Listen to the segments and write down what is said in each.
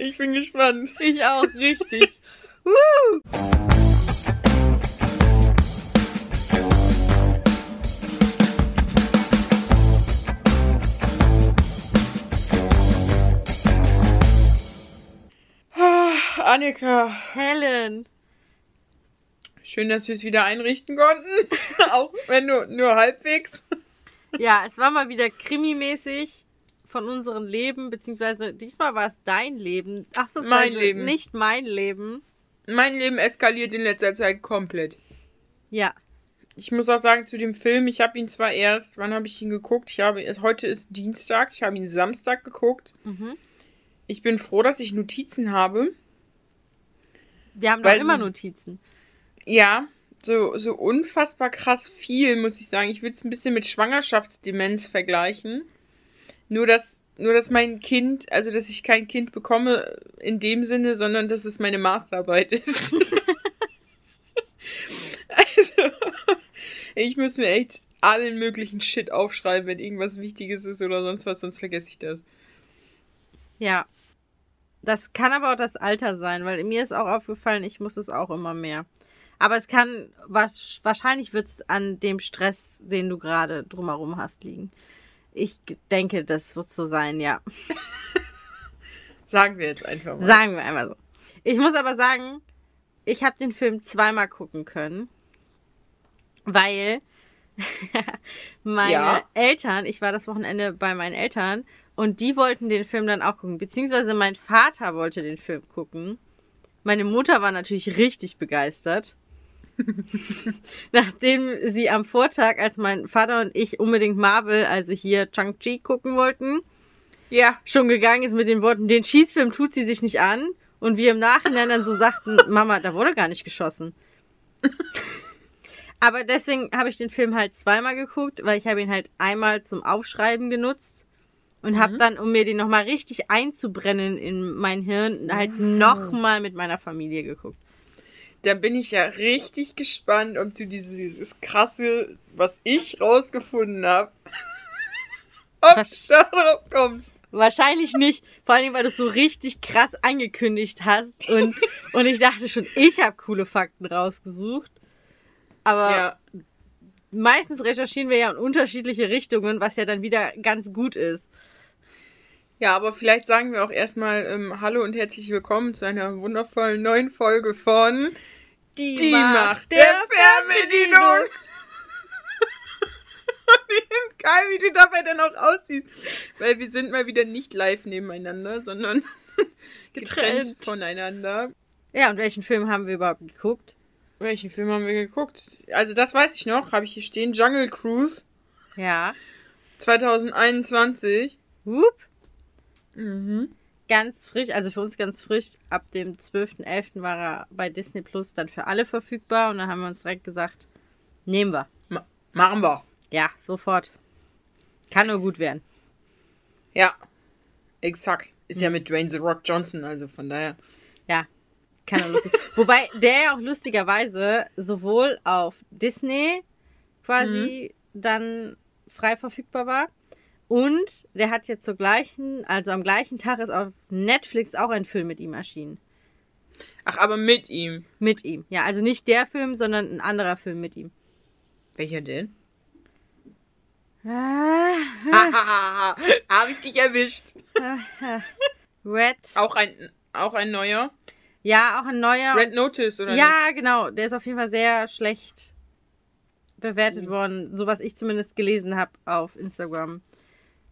Ich bin gespannt. Ich auch, richtig. Woo! Ah, Annika, Helen. schön, dass wir es wieder einrichten konnten. Auch wenn nur, nur halbwegs. Ja, es war mal wieder krimimäßig von unserem Leben, beziehungsweise diesmal war es dein Leben. Ach so, Mein Leben. nicht mein Leben. Mein Leben eskaliert in letzter Zeit komplett. Ja, Ich muss auch sagen, zu dem Film, ich habe ihn zwar erst, wann habe ich ihn geguckt? Ich habe, es- heute ist Dienstag, ich habe ihn Samstag geguckt. mhm. Ich bin froh, dass ich Notizen habe. wir haben doch immer Notizen. Ja, so, so unfassbar krass viel, muss ich sagen. Ich würde es ein bisschen mit Schwangerschaftsdemenz vergleichen. Nur, dass, nur, dass mein Kind, also dass ich kein Kind bekomme in dem Sinne, sondern dass es meine Masterarbeit ist. also, ich muss mir echt allen möglichen Shit aufschreiben, wenn irgendwas Wichtiges ist oder sonst was, sonst vergesse ich das. Ja. Das kann aber auch das Alter sein, weil mir ist auch aufgefallen, ich muss es auch immer mehr. Aber es kann, wahrscheinlich wird es an dem Stress, den du gerade drumherum hast, liegen. Ich denke, das wird so sein, ja. Sagen wir jetzt einfach mal. Sagen wir einmal so. Ich muss aber sagen, ich habe den Film zweimal gucken können, weil meine Ja. Eltern, ich war das Wochenende bei meinen Eltern und die wollten den Film dann auch gucken, beziehungsweise mein Vater wollte den Film gucken. Meine Mutter war natürlich richtig begeistert. Nachdem sie am Vortag, als mein Vater und ich unbedingt Marvel, also hier Chang-Chi gucken wollten, ja, schon gegangen ist mit den Worten, den Schießfilm tut sie sich nicht an. Und wir im Nachhinein dann so sagten, Mama, da wurde gar nicht geschossen. Aber deswegen habe ich den Film halt zweimal geguckt, weil ich habe ihn halt einmal zum Aufschreiben genutzt und habe Mhm. dann, um mir den nochmal richtig einzubrennen in mein Hirn, halt nochmal mit meiner Familie geguckt. Da bin ich ja richtig gespannt, ob du dieses, dieses krasse, was ich rausgefunden habe, ob Was- du darauf kommst. Wahrscheinlich nicht, vor allem, weil du es so richtig krass angekündigt hast und, und ich dachte schon, ich habe coole Fakten rausgesucht. Aber Ja, meistens recherchieren wir ja in unterschiedliche Richtungen, was ja dann wieder ganz gut ist. Ja, aber vielleicht sagen wir auch erstmal ähm, Hallo und herzlich willkommen zu einer wundervollen neuen Folge von Die Macht der Fernbedienung. Geil, wie du dabei dann auch aussiehst. Weil wir sind mal wieder nicht live nebeneinander, sondern getrennt, Getrennt. voneinander. Ja, und welchen Film haben wir überhaupt geguckt? Welchen Film haben wir geguckt? Also das weiß ich noch, habe ich hier stehen. Jungle Cruise Ja. 2021. Whoop. Mhm. Ganz frisch, also für uns ganz frisch. Ab dem 12.11. war er bei Disney Plus dann für alle verfügbar und dann haben wir uns direkt gesagt, nehmen wir. Ma machen wir. Ja, sofort. Kann nur gut werden. Ja. Exakt. Ist ja mit Dwayne The Rock Johnson, also von daher. Ja, kann er lustig. Wobei der ja auch lustigerweise sowohl auf Disney quasi dann frei verfügbar war und der hat jetzt zur gleichen, also am gleichen Tag ist auf Netflix auch ein Film mit ihm erschienen. Ach, aber mit ihm. Mit ihm. Ja, also nicht der Film, sondern ein anderer Film mit ihm. Welcher denn? Ah. Habe ich dich erwischt. Red. Auch ein, auch ein neuer. Ja, auch ein neuer. Red Notice, oder? Ja, genau. Der ist auf jeden Fall sehr schlecht bewertet worden, so was ich zumindest gelesen habe auf Instagram.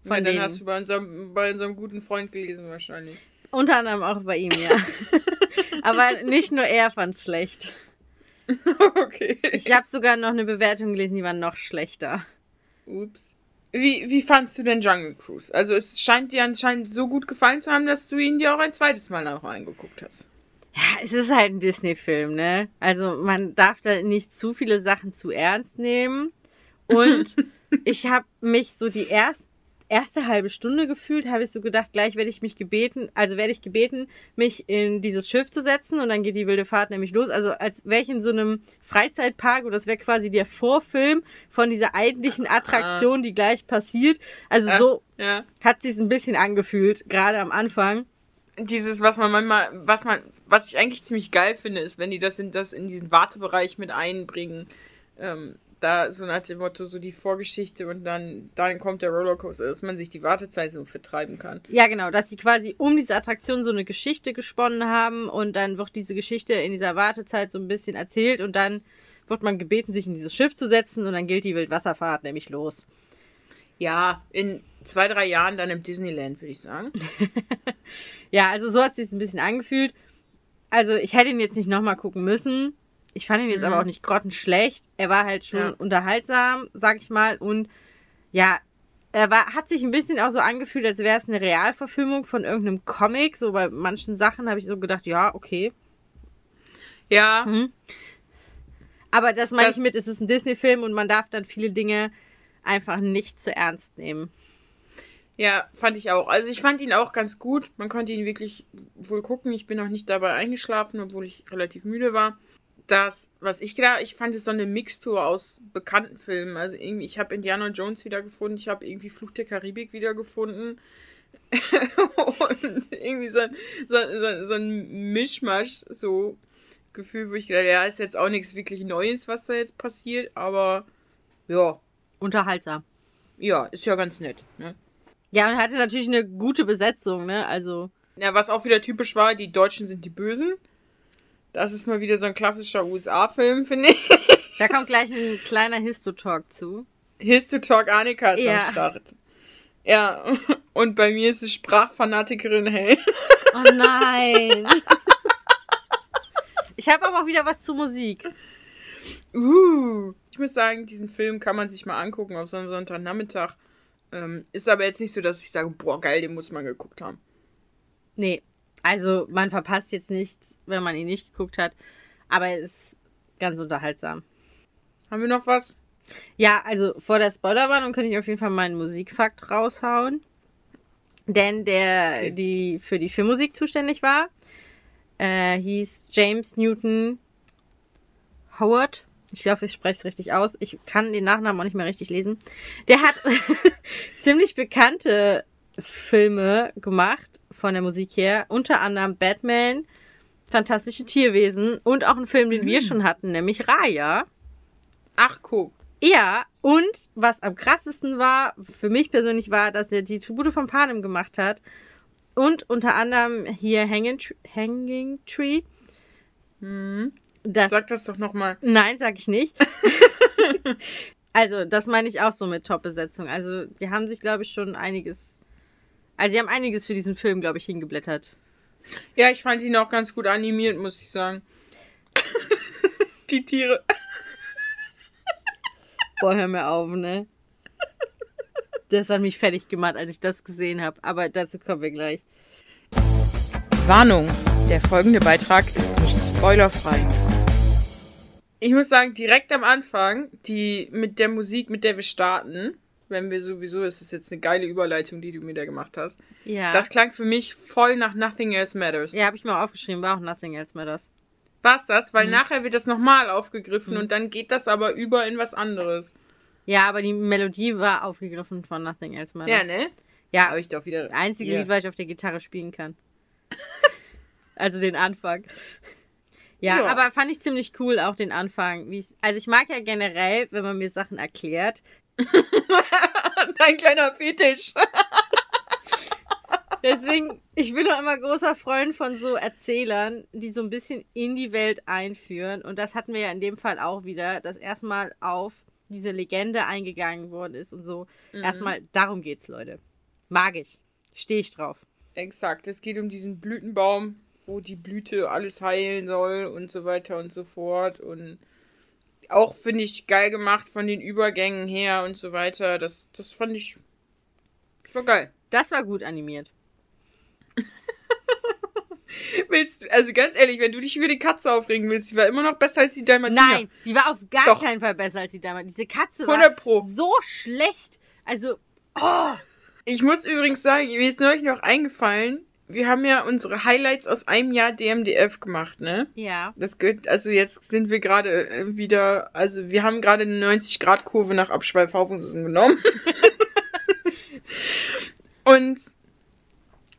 Von dann denen. hast du bei unserem, bei unserem guten Freund gelesen, wahrscheinlich. Unter anderem auch bei ihm, ja. Aber nicht nur er fand's schlecht. okay. Ich habe sogar noch eine Bewertung gelesen, die war noch schlechter. Ups. Wie, wie fandst du denn Jungle Cruise? Also es scheint dir anscheinend so gut gefallen zu haben, dass du ihn dir auch ein zweites Mal noch angeguckt hast. Ja, es ist halt ein Disney-Film, ne? Also man darf da nicht zu viele Sachen zu ernst nehmen. Und ich habe mich so die erst, erste halbe Stunde gefühlt, habe ich so gedacht, gleich werde ich mich gebeten, also werde ich gebeten, mich in dieses Schiff zu setzen und dann geht die wilde Fahrt nämlich los. Also als wäre ich in so einem Freizeitpark und das wäre quasi der Vorfilm von dieser eigentlichen Attraktion, die gleich passiert. Also Ja. so Ja. hat sich ein bisschen angefühlt, gerade am Anfang. dieses, was man manchmal, was man, was ich eigentlich ziemlich geil finde, ist, wenn die das in, das in diesen Wartebereich mit einbringen. Ähm, da so nach dem Motto, so die Vorgeschichte und dann, dann kommt der Rollercoaster, dass man sich die Wartezeit so vertreiben kann. Ja, genau, dass sie quasi um diese Attraktion so eine Geschichte gesponnen haben und dann wird diese Geschichte in dieser Wartezeit so ein bisschen erzählt und dann wird man gebeten, sich in dieses Schiff zu setzen und dann gilt die Wildwasserfahrt nämlich los. Ja, in zwei, drei Jahren dann im Disneyland, würde ich sagen. ja, also so hat es sich ein bisschen angefühlt. Also ich hätte ihn jetzt nicht nochmal gucken müssen. Ich fand ihn jetzt mhm. aber auch nicht grottenschlecht. Er war halt schon ja. unterhaltsam, sag ich mal. Und ja, er war, hat sich ein bisschen auch so angefühlt, als wäre es eine Realverfilmung von irgendeinem Comic. So bei manchen Sachen habe ich so gedacht, ja, okay. Ja. Mhm. Aber das meine ich mit, es ist ein Disney-Film und man darf dann viele Dinge einfach nicht zu ernst nehmen. Ja, fand ich auch. Also ich fand ihn auch ganz gut. Man konnte ihn wirklich wohl gucken. Ich bin auch nicht dabei eingeschlafen, obwohl ich relativ müde war. Das, was ich gedacht, ich fand es so eine Mixtur aus bekannten Filmen. Also irgendwie, ich habe Indiana Jones wiedergefunden, ich habe irgendwie Fluch der Karibik wiedergefunden. und irgendwie so, so, so, so ein Mischmasch, so Gefühl, wo ich gedacht, ja, ist jetzt auch nichts wirklich Neues, was da jetzt passiert, aber ja. Unterhaltsam. Ja, ist ja ganz nett, ne? Ja, und hatte natürlich eine gute Besetzung, ne? Also. Ja, was auch wieder typisch war, die Deutschen sind die Bösen. Das ist mal wieder so ein klassischer USA-Film, finde ich. Da kommt gleich ein kleiner Histo-Talk zu. Histo-Talk Annika ist ja. am Start. Ja, und bei mir ist es Sprachfanatikerin Hell. Oh nein. Ich habe aber auch wieder was zur Musik. Uh, ich muss sagen, diesen Film kann man sich mal angucken auf so einem Sonntagnachmittag. Ähm, ist aber jetzt nicht so, dass ich sage, boah, geil, den muss man geguckt haben. Nee, also man verpasst jetzt nichts, wenn man ihn nicht geguckt hat. Aber es ist ganz unterhaltsam. Haben wir noch was? Ja, also vor der Spoilerwarnung könnte ich auf jeden Fall meinen Musikfakt raushauen. Denn der, okay. die für die Filmmusik zuständig war, äh, hieß James Newton Howard. Ich hoffe, ich spreche es richtig aus. Ich kann den Nachnamen auch nicht mehr richtig lesen. Der hat ziemlich bekannte Filme gemacht von der Musik her. Unter anderem Batman, Fantastische Tierwesen und auch einen Film, den mhm. wir schon hatten, nämlich Raya. Ach, guck. Ja, und was am krassesten war, für mich persönlich war, dass er die Tribute von Panem gemacht hat. Und unter anderem hier Hanging, Hanging Tree. Mhm. Das, sag das doch nochmal. Nein, sag ich nicht. also, das meine ich auch so mit Top-Besetzung. Also, die haben sich, glaube ich, schon einiges. Also, die haben einiges für diesen Film, glaube ich, hingeblättert. Ja, ich fand ihn auch ganz gut animiert, muss ich sagen. die Tiere. Boah, hör mir auf, ne? Das hat mich fertig gemacht, als ich das gesehen habe. Aber dazu kommen wir gleich. Warnung: Der folgende Beitrag ist nicht spoilerfrei ich muss sagen, direkt am Anfang, die mit der Musik, mit der wir starten, wenn wir sowieso, es ist jetzt eine geile Überleitung, die du mir da gemacht hast. Ja. Das klang für mich voll nach Nothing Else Matters. Ja, habe ich mal aufgeschrieben, war auch Nothing Else Matters. War's das? Weil mhm. nachher wird das nochmal aufgegriffen mhm. und dann geht das aber über in was anderes. Ja, aber die Melodie war aufgegriffen von Nothing Else Matters. Ja, ne? Ja. Habe ich doch wieder. Einzige ja. Lied, weil ich auf der Gitarre spielen kann. also den Anfang. Ja, ja, aber fand ich ziemlich cool, auch den Anfang. also ich mag ja generell, wenn man mir Sachen erklärt. Dein kleiner Fetisch. Deswegen, ich bin auch immer großer Freund von so Erzählern, die so ein bisschen in die Welt einführen. Und das hatten wir ja in dem Fall auch wieder, dass erstmal auf diese Legende eingegangen worden ist und so. Mhm. Erstmal, darum geht's, Leute. Mag ich. Stehe ich drauf. Exakt. Es geht um diesen Blütenbaum, wo die Blüte alles heilen soll und so weiter und so fort. Und auch finde ich geil gemacht von den Übergängen her und so weiter. Das, das fand ich. Das war geil. Das war gut animiert. willst also ganz ehrlich, wenn du dich über die Katze aufregen willst, die war immer noch besser als die Dalmatiner. Nein, die war auf gar Doch. keinen Fall besser als die Dalmatiner. Diese Katze war Pro. so schlecht. Also, oh. Ich muss übrigens sagen, mir ist neulich noch eingefallen, wir haben ja unsere Highlights aus einem Jahr DMDF gemacht, ne? Ja. Das gehört, also jetzt sind wir gerade äh, wieder, also wir haben gerade eine 90-Grad-Kurve nach Abschweifhaufen genommen. Und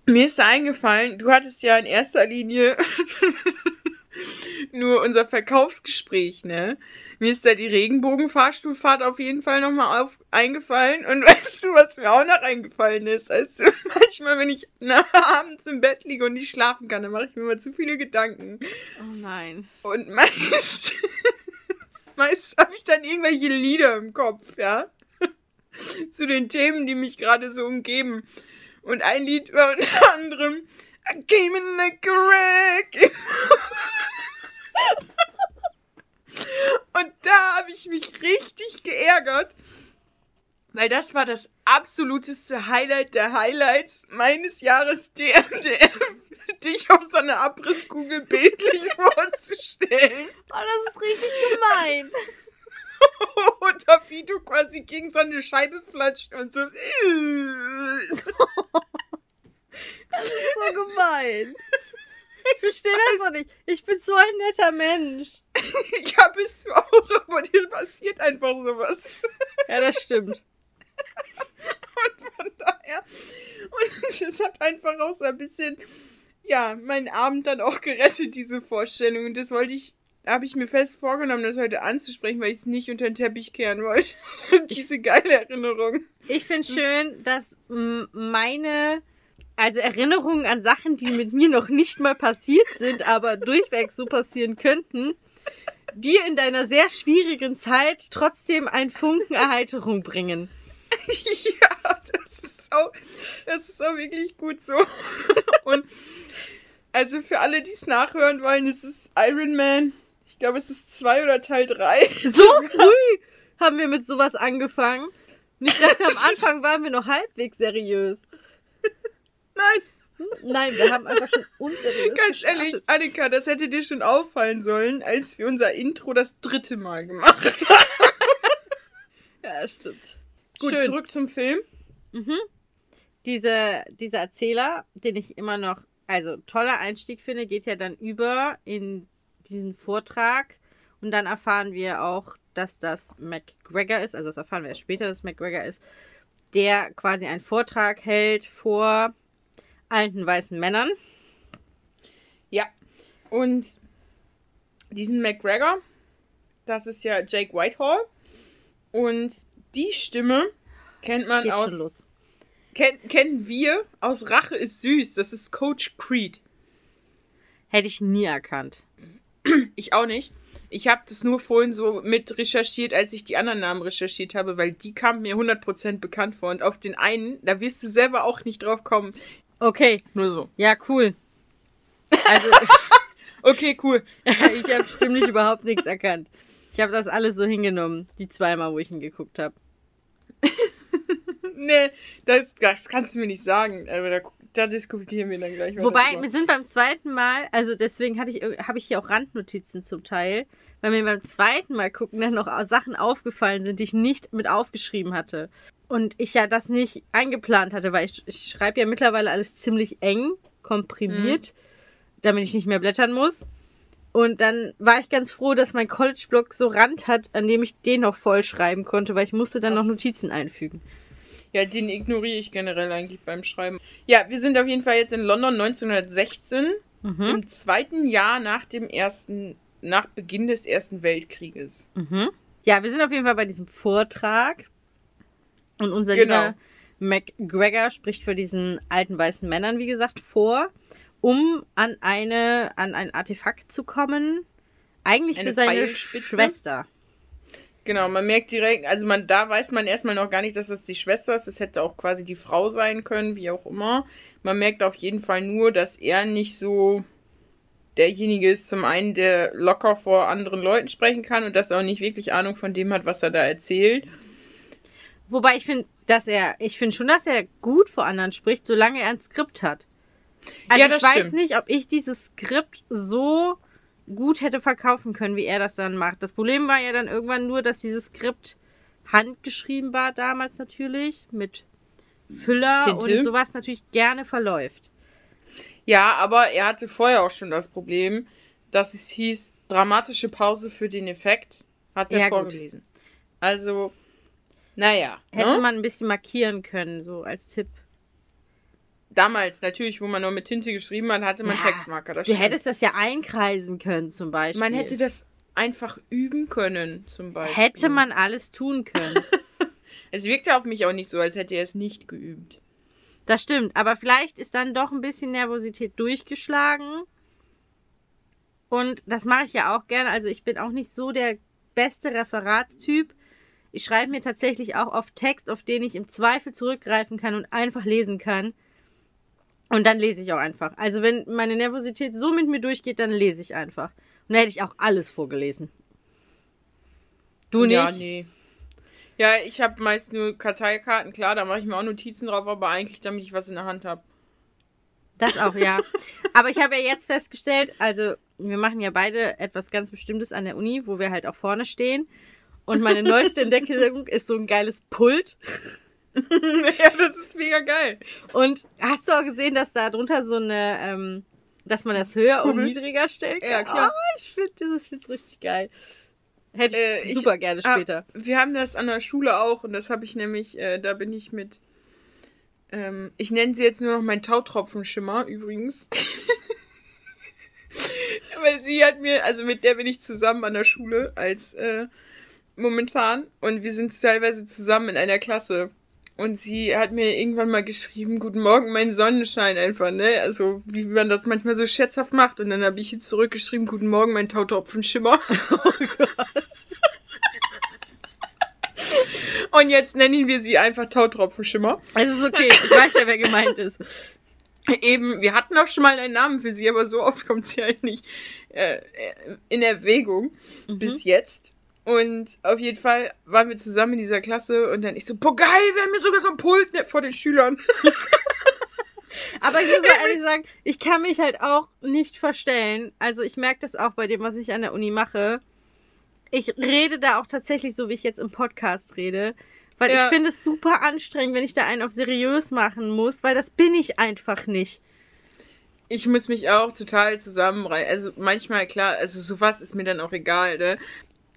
Mir ist da eingefallen, du hattest ja in erster Linie nur unser Verkaufsgespräch, ne? Mir ist da die Regenbogenfahrstuhlfahrt auf jeden Fall nochmal auf, eingefallen. Und weißt du, was mir auch noch eingefallen ist? Also manchmal, wenn ich abends im Bett liege und nicht schlafen kann, dann mache ich mir immer zu viele Gedanken. Oh nein. Und meist, meist habe ich dann irgendwelche Lieder im Kopf, ja? Zu den Themen, die mich gerade so umgeben. Und ein Lied war unter anderem I came in like a wreck. Und da habe ich mich richtig geärgert, weil das war das absoluteste Highlight der Highlights meines Jahres DMDM, dich auf so eine Abrisskugel bildlich vorzustellen. Oh, das ist richtig gemein. Oder wie du quasi gegen so eine Scheibe flatscht und so. Das ist so gemein. Ich verstehe das noch nicht. Ich bin so ein netter Mensch. Ja, bist du auch, aber dir passiert einfach sowas. Ja, das stimmt. Und von daher. Und es hat einfach auch so ein bisschen, ja, meinen Abend dann auch gerettet, diese Vorstellung. Und das wollte ich, habe ich mir fest vorgenommen, das heute anzusprechen, weil ich es nicht unter den Teppich kehren wollte. diese geile Erinnerung. Ich finde schön, dass meine, also Erinnerungen an Sachen, die mit mir noch nicht mal passiert sind, aber durchweg so passieren könnten, dir in deiner sehr schwierigen Zeit trotzdem einen Funken Erheiterung bringen. ja, das ist auch, das ist auch wirklich gut so. Und also für alle, die es nachhören wollen, es ist Iron Man. Ich glaube, es ist zwei oder Teil drei. So früh haben wir mit sowas angefangen. Und ich dachte, am Anfang waren wir noch halbwegs seriös. Nein, Nein, wir haben einfach schon unseriös ganz gestartet. ehrlich, Annika, das hätte dir schon auffallen sollen, als wir unser Intro das dritte Mal gemacht haben. Ja, stimmt. Gut, Schön. zurück zum Film. Mhm. Diese, dieser Erzähler, den ich immer noch, also toller Einstieg finde, geht ja dann über in diesen Vortrag und dann erfahren wir auch, dass das McGregor ist, also das erfahren wir erst später, dass es McGregor ist, der quasi einen Vortrag hält vor alten weißen Männern. Ja. Und diesen McGregor, das ist ja Jake Whitehall. Und die Stimme kennt man aus. schon los. Ken, kennen wir aus Rache ist süß. Das ist Coach Creed. Hätte ich nie erkannt. Ich auch nicht. Ich habe das nur vorhin so mit recherchiert, als ich die anderen Namen recherchiert habe, weil die kamen mir 100% bekannt vor. Und auf den einen, da wirst du selber auch nicht drauf kommen. Okay, Nur so. ja, cool. Also, Okay, cool. ich habe stimmlich überhaupt nichts erkannt. Ich habe das alles so hingenommen, die zweimal, wo ich ihn geguckt habe. Nee, das, das kannst du mir nicht sagen. Aber da, da diskutieren wir dann gleich weiter Wobei, wir sind beim zweiten Mal, also deswegen hatte ich, habe ich hier auch Randnotizen zum Teil, weil mir beim zweiten Mal gucken dann noch Sachen aufgefallen sind, die ich nicht mit aufgeschrieben hatte. Und ich ja das nicht eingeplant hatte, weil ich, ich schreibe ja mittlerweile alles ziemlich eng, komprimiert, damit ich nicht mehr blättern muss. Und dann war ich ganz froh, dass mein College-Blog so Rand hat, an dem ich den noch voll schreiben konnte, weil ich musste dann noch Notizen einfügen. Ja, den ignoriere ich generell eigentlich beim Schreiben. Ja, wir sind auf jeden Fall jetzt in London 1916, Mhm. im zweiten Jahr nach dem ersten, nach Beginn des Ersten Weltkrieges. Mhm. Ja, wir sind auf jeden Fall bei diesem Vortrag. Und unser Genau. lieber McGregor spricht für diesen alten weißen Männern, wie gesagt, vor, um an eine, an ein Artefakt zu kommen. Eigentlich Eine für seine? Schwester. Genau, man merkt direkt, also man, da weiß man erstmal noch gar nicht, dass das die Schwester ist. Es hätte auch quasi die Frau sein können, wie auch immer. Man merkt auf jeden Fall nur, dass er nicht so derjenige ist, zum einen, der locker vor anderen Leuten sprechen kann und dass er auch nicht wirklich Ahnung von dem hat, was er da erzählt. Wobei ich finde, dass er, ich finde schon, dass er gut vor anderen spricht, solange er ein Skript hat. Also Ja, ich weiß stimmt. nicht, ob ich dieses Skript so gut hätte verkaufen können, wie er das dann macht. Das Problem war ja dann irgendwann nur, dass dieses Skript handgeschrieben war damals natürlich, mit Füller Tinte. und sowas natürlich gerne verläuft. Ja, aber er hatte vorher auch schon das Problem, dass es hieß, dramatische Pause für den Effekt, hat er Ja, gut. vorgelesen. Also, naja. Hätte ne? man ein bisschen markieren können, so als Tipp. damals natürlich, wo man noch mit Tinte geschrieben hat, hatte man Ja, Textmarker. Das Du stimmt. hättest das ja einkreisen können, zum Beispiel. man hätte das einfach üben können, zum Beispiel. Hätte man alles tun können. Es wirkte auf mich auch nicht so, als hätte er es nicht geübt. Das stimmt, aber vielleicht ist dann doch ein bisschen Nervosität durchgeschlagen. Und das mache ich ja auch gerne. Also ich bin auch nicht so der beste Referatstyp. Ich schreibe mir tatsächlich auch oft Text, auf den ich im Zweifel zurückgreifen kann und einfach lesen kann. Und dann lese ich auch einfach. Also wenn meine Nervosität so mit mir durchgeht, dann lese ich einfach. Und da hätte ich auch alles vorgelesen. Du nicht? Ja, nee. Ja, ich habe meist nur Karteikarten, klar, da mache ich mir auch Notizen drauf, aber eigentlich, damit ich was in der Hand habe. Das auch, ja. Aber ich habe ja jetzt festgestellt, also wir machen ja beide etwas ganz Bestimmtes an der Uni, wo wir halt auch vorne stehen. Und meine neueste Entdeckung ist so ein geiles Pult. ja, das ist mega geil. Und hast du auch gesehen, dass da drunter so eine, ähm, dass man das höher und Kugel. niedriger stellen kann? Ja, klar. Oh, ich finde dieses find's richtig geil. Hätte ich Äh, ich- super gerne später. wir haben das an der Schule auch und das habe ich nämlich, äh, da bin ich mit, ähm, ich nenne sie jetzt nur noch mein Tautropfenschimmer übrigens. Weil sie hat mir, also mit der bin ich zusammen an der Schule als äh, momentan und wir sind teilweise zusammen in einer Klasse. Und sie hat mir irgendwann mal geschrieben, guten Morgen, mein Sonnenschein einfach, ne? Also, wie man das manchmal so scherzhaft macht. Und dann habe ich ihr zurückgeschrieben, guten Morgen, mein Tautropfenschimmer. Und jetzt nennen wir sie einfach Tautropfenschimmer. Es ist okay, ich weiß ja, wer gemeint ist. Eben, wir hatten auch schon mal einen Namen für sie, aber so oft kommt sie halt nicht äh, in Erwägung Mhm. bis jetzt. Und auf jeden Fall waren wir zusammen in dieser Klasse und dann ich so, boah geil, wir haben hier sogar so ein Pult ne, vor den Schülern. Aber ich muss auch ehrlich sagen, ich kann mich halt auch nicht verstellen. Also ich merke das auch bei dem, was ich an der Uni mache. Ich rede da auch tatsächlich so, wie ich jetzt im Podcast rede. Weil Ja. ich finde es super anstrengend, wenn ich da einen auf seriös machen muss, weil das bin ich einfach nicht. Ich muss mich auch total zusammenreißen. Also manchmal, klar, also sowas ist mir dann auch egal, ne?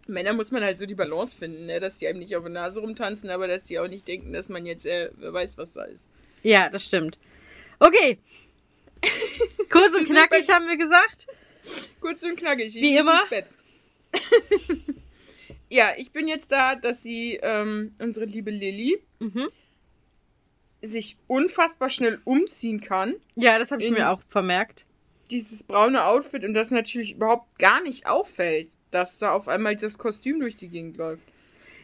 Männer muss man halt so die Balance finden, ne? Dass die einem nicht auf der Nase rumtanzen, aber dass die auch nicht denken, dass man jetzt, äh, weiß, was da ist. Ja, das stimmt. Okay. Kurz und knackig haben wir gesagt. Kurz und knackig. ich Wie immer. ins Bett. ja, ich bin jetzt da, dass sie, ähm, unsere liebe Lilly, Mhm. sich unfassbar schnell umziehen kann. Ja, das habe ich mir auch vermerkt. Dieses braune Outfit und das natürlich überhaupt gar nicht auffällt, dass da auf einmal das Kostüm durch die Gegend läuft.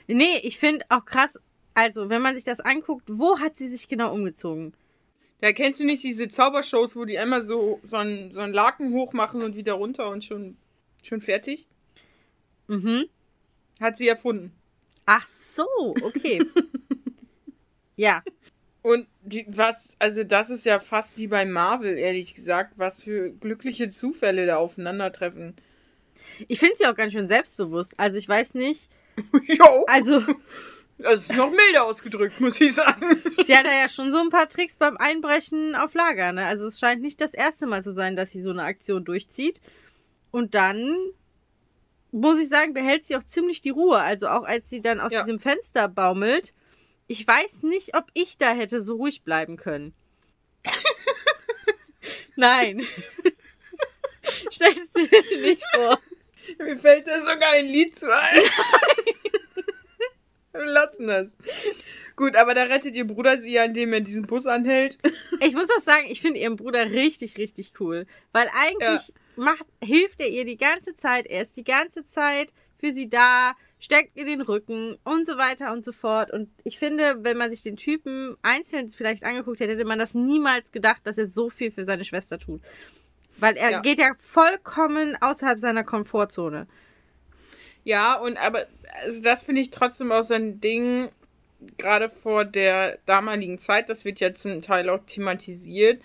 Nee, ich finde auch krass, also wenn man sich das anguckt, wo hat sie sich genau umgezogen? Da kennst du nicht diese Zaubershows, wo die einmal so, so, einen, so einen Laken hochmachen und wieder runter und schon, schon fertig? Mhm. Hat sie erfunden. Ach so, okay. ja, Und die, was, also das ist ja fast wie bei Marvel, ehrlich gesagt, was für glückliche Zufälle da aufeinandertreffen. Ich finde sie auch ganz schön selbstbewusst. Also ich weiß nicht, Jo, also das ist noch milder ausgedrückt, muss ich sagen. sie hat ja schon so ein paar Tricks beim Einbrechen auf Lager. Ne? Also es scheint nicht das erste Mal zu sein, dass sie so eine Aktion durchzieht. Und dann muss ich sagen, behält sie auch ziemlich die Ruhe. Also auch als sie dann aus Ja. diesem Fenster baumelt. Ich weiß nicht, ob ich da hätte so ruhig bleiben können. Nein. Stellst du bitte nicht vor. Mir fällt da sogar ein Lied zu ein. Wir lassen das. Gut, aber da rettet ihr Bruder sie ja, indem er diesen Bus anhält. Ich muss auch sagen, ich finde ihren Bruder richtig, richtig cool. Weil eigentlich macht, hilft er ihr die ganze Zeit. Er ist die ganze Zeit für sie da, steckt ihr den Rücken und so weiter und so fort. Und ich finde, wenn man sich den Typen einzeln vielleicht angeguckt hätte, hätte man das niemals gedacht, dass er so viel für seine Schwester tut. Weil er Ja. geht ja vollkommen außerhalb seiner Komfortzone. Ja, und aber also das finde ich trotzdem auch so ein Ding, gerade vor der damaligen Zeit, das wird ja zum Teil auch thematisiert,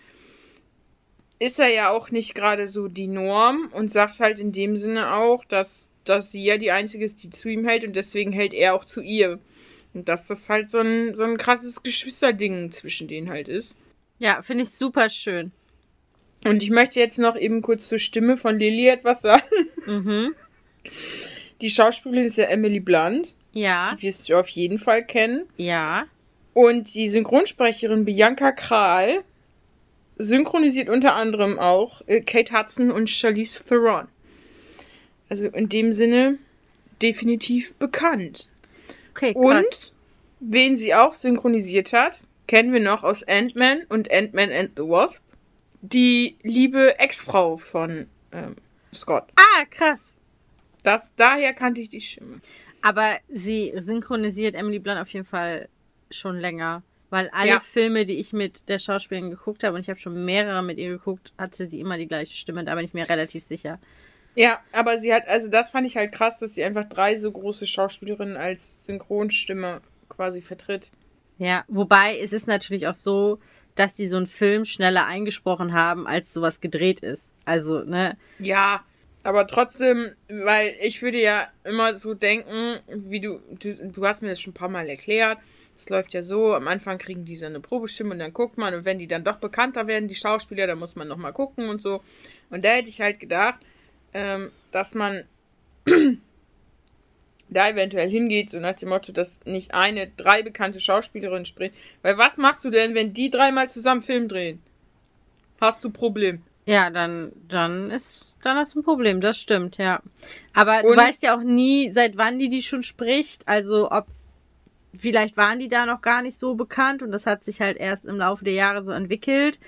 ist er ja auch nicht gerade so die Norm und sagt halt in dem Sinne auch, dass, dass sie ja die Einzige ist, die zu ihm hält und deswegen hält er auch zu ihr. Und dass das halt so ein, so ein krasses Geschwisterding zwischen denen halt ist. Ja, finde ich super schön. Und ich möchte jetzt noch eben kurz zur Stimme von Lilly etwas sagen. Mhm. Die Schauspielerin ist ja Emily Blunt. Ja, Die wirst du auf jeden Fall kennen. ja. Und die Synchronsprecherin Bianca Kral synchronisiert unter anderem auch äh, Kate Hudson und Charlize Theron. Also in dem Sinne definitiv bekannt. Okay, krass. Und wen sie auch synchronisiert hat, kennen wir noch aus Ant-Man und Ant-Man and the Wasp. Die liebe Ex-Frau von ähm, Scott. Ah, krass. Das, daher kannte ich die Stimme. Aber sie synchronisiert Emily Blunt auf jeden Fall schon länger. Weil alle Ja. Filme, die ich mit der Schauspielerin geguckt habe, und ich habe schon mehrere mit ihr geguckt, hatte sie immer die gleiche Stimme. Da bin ich mir relativ sicher. Ja, aber sie hat, also das fand ich halt krass, dass sie einfach drei so große Schauspielerinnen als Synchronstimme quasi vertritt. Ja, wobei es ist natürlich auch so, dass die so einen Film schneller eingesprochen haben, als sowas gedreht ist. Also, ne? Ja, aber trotzdem, weil ich würde ja immer so denken, wie du, du, du hast mir das schon ein paar Mal erklärt. Es läuft ja so, am Anfang kriegen die so eine Probestimme und dann guckt man und wenn die dann doch bekannter werden, die Schauspieler, dann muss man nochmal gucken und so. Und da hätte ich halt gedacht, ähm, dass man da eventuell hingeht, so nach dem Motto, dass nicht eine, drei bekannte Schauspielerinnen spricht. Weil was machst du denn, wenn die dreimal zusammen Film drehen? Hast du Problem. Ja, dann, dann ist, dann hast du ein Problem, das stimmt, ja. Aber du Und- weißt ja auch nie, seit wann die die schon spricht. Also, ob, vielleicht waren die da noch gar nicht so bekannt und das hat sich halt erst im Laufe der Jahre so entwickelt.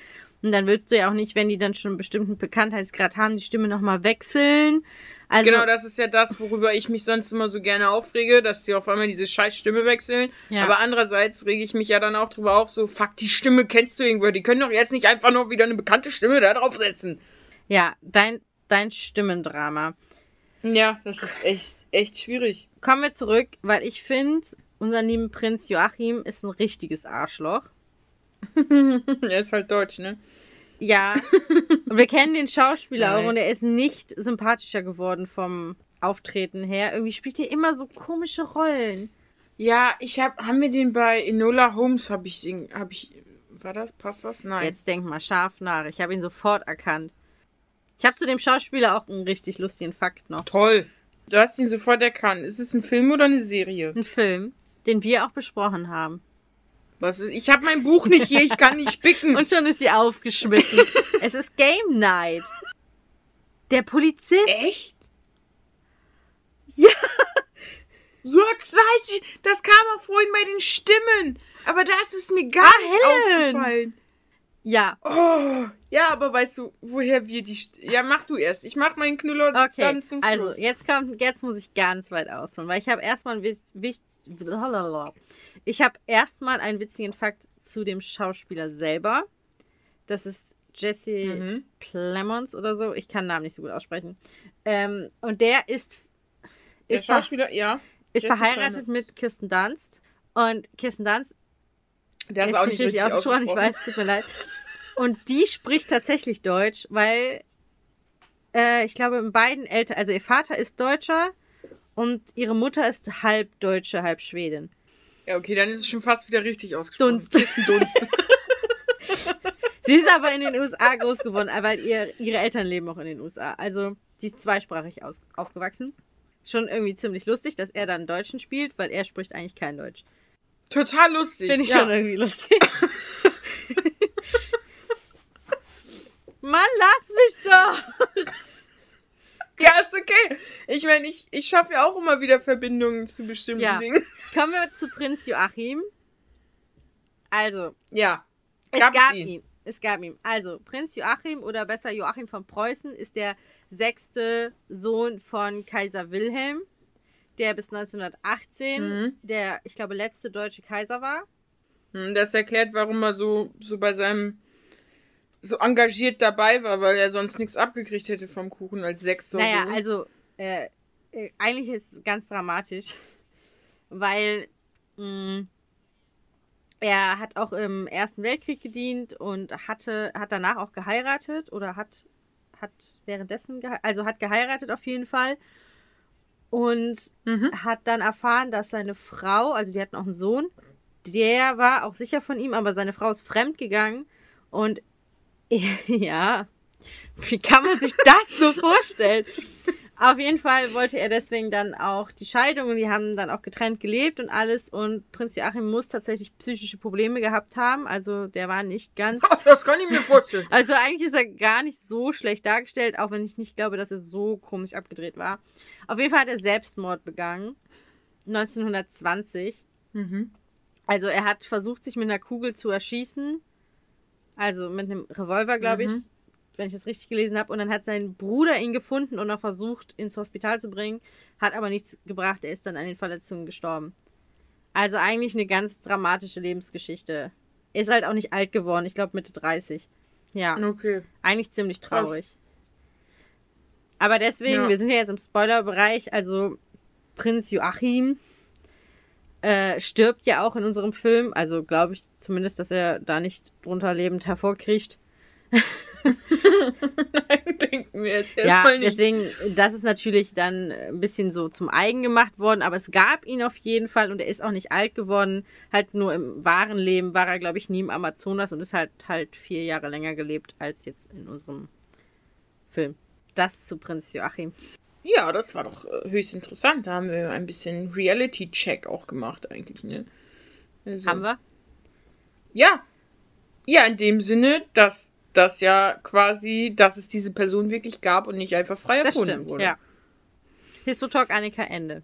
Und dann willst du ja auch nicht, wenn die dann schon einen bestimmten Bekanntheitsgrad haben, die Stimme nochmal wechseln. Also, genau, das ist ja das, worüber ich mich sonst immer so gerne aufrege, dass die auf einmal diese scheiß Stimme wechseln. Ja. Aber andererseits rege ich mich ja dann auch drüber auf, so, fuck, die Stimme kennst du irgendwo. Die können doch jetzt nicht einfach nur wieder eine bekannte Stimme da draufsetzen. ja, dein, dein Stimmendrama. Ja, das ist echt, echt schwierig. Kommen wir zurück, weil ich finde, unser lieben Prinz Joachim ist ein richtiges Arschloch. er ist halt deutsch, ne? Ja, und wir kennen den Schauspieler auch und er ist nicht sympathischer geworden vom Auftreten her. Irgendwie spielt er immer so komische Rollen. Ja, ich hab, haben wir den bei Enola Holmes, hab ich, den- hab ich, war das, passt das? Nein. Jetzt denk mal scharf nach. Ich habe ihn sofort erkannt. Ich habe zu dem Schauspieler auch einen richtig lustigen Fakt noch. Toll. Du hast ihn sofort erkannt. Ist es ein Film oder eine Serie? Ein Film, den wir auch besprochen haben. Was ist, ich habe mein Buch nicht hier, ich kann nicht spicken. Und schon ist sie aufgeschmissen. es ist Game Night. Der Polizist. Echt? Ja. Jetzt weiß ich, das kam auch vorhin bei den Stimmen. Aber da ist es mir gar Ah, nicht Helen. aufgefallen. Ja, Oh, ja, aber weißt du, woher wir die... St ja, mach du erst. Ich mach meinen Knüller Okay, dann zum Schluss. also jetzt kommt, jetzt muss ich ganz weit ausholen, weil ich habe erstmal Witz, Witz, ich habe erstmal einen witzigen Fakt zu dem Schauspieler selber. Das ist Jesse Mhm. Plemons oder so. Ich kann den Namen nicht so gut aussprechen. Ähm, und der ist Der ist, Schauspieler, ja. ist Jesse verheiratet Plemons. mit Kirsten Dunst und Kirsten Dunst Der ist auch nicht richtig ausgesprochen. Ich weiß, tut mir leid. Und die spricht tatsächlich Deutsch, weil äh, ich glaube, in beiden Eltern, also ihr Vater ist Deutscher und ihre Mutter ist halb Deutsche, halb Schwedin. Ja, okay, dann ist es schon fast wieder richtig ausgesprochen. Dunst. Dunst. Sie ist aber in den USA groß geworden, weil ihr, ihre Eltern leben auch in den USA. Also, die ist zweisprachig aus, aufgewachsen. Schon irgendwie ziemlich lustig, dass er dann Deutschen spielt, weil er spricht eigentlich kein Deutsch. Total lustig. Finde ich ja. schon irgendwie lustig. Mann, lass mich doch! Ja, ist okay. Ich meine, ich, ich schaffe ja auch immer wieder Verbindungen zu bestimmten Ja. Dingen. Kommen wir zu Prinz Joachim. Also, Ja. es gab ihn? ihn. Es gab ihn. Also, Prinz Joachim oder besser Joachim von Preußen ist der sechste Sohn von Kaiser Wilhelm, der bis 1918 Mhm. der, ich glaube, letzte deutsche Kaiser war. Hm, Das erklärt, warum er so, so bei seinem so engagiert dabei war, weil er sonst nichts abgekriegt hätte vom Kuchen als Sechster. naja, Sohn. also, äh, äh, eigentlich ist es ganz dramatisch, weil mh, er hat auch im Ersten Weltkrieg gedient und hatte, hat danach auch geheiratet oder hat, hat währenddessen, also hat geheiratet auf jeden Fall und Mhm. hat dann erfahren, dass seine Frau, also die hatten auch einen Sohn, der war auch sicher von ihm, aber seine Frau ist fremd gegangen und ja, wie kann man sich das so vorstellen? Auf jeden Fall wollte er deswegen dann auch die Scheidung und die haben dann auch getrennt gelebt und alles. Und Prinz Joachim muss tatsächlich psychische Probleme gehabt haben. Also der war nicht ganz. Das kann ich mir vorstellen. Also eigentlich ist er gar nicht so schlecht dargestellt, auch wenn ich nicht glaube, dass er so komisch abgedreht war. Auf jeden Fall hat er Selbstmord begangen. 1920. Mhm. Also er hat versucht, sich mit einer Kugel zu erschießen. Also mit einem Revolver, glaube ich, Mhm. wenn ich das richtig gelesen habe. Und dann hat sein Bruder ihn gefunden und auch versucht, ins Hospital zu bringen. Hat aber nichts gebracht. Er ist dann an den Verletzungen gestorben. Also eigentlich eine ganz dramatische Lebensgeschichte. Er ist halt auch nicht alt geworden. Ich glaube Mitte 30. Ja, Okay. eigentlich ziemlich Krass. traurig. Aber deswegen, Ja. wir sind ja jetzt im Spoilerbereich. Also Prinz Joachim äh, stirbt ja auch in unserem Film. Also glaube ich zumindest, dass er da nicht drunter lebend hervorkriecht. Nein, denken wir jetzt Ja, erstmal nicht. deswegen, das ist natürlich dann ein bisschen so zum Eigen gemacht worden, aber es gab ihn auf jeden Fall und er ist auch nicht alt geworden. Halt nur im wahren Leben war er, glaube ich, nie im Amazonas und ist halt halt vier Jahre länger gelebt als jetzt in unserem Film. Das zu Prinz Joachim. Ja, das war doch äh, höchst interessant. Da haben wir ein bisschen Reality-Check auch gemacht, eigentlich, ne? Also, Haben wir? Ja. Ja, in dem Sinne, dass das ja quasi, dass es diese Person wirklich gab und nicht einfach frei Das erfunden stimmt, wurde. ja. Histotalk Annika Ende.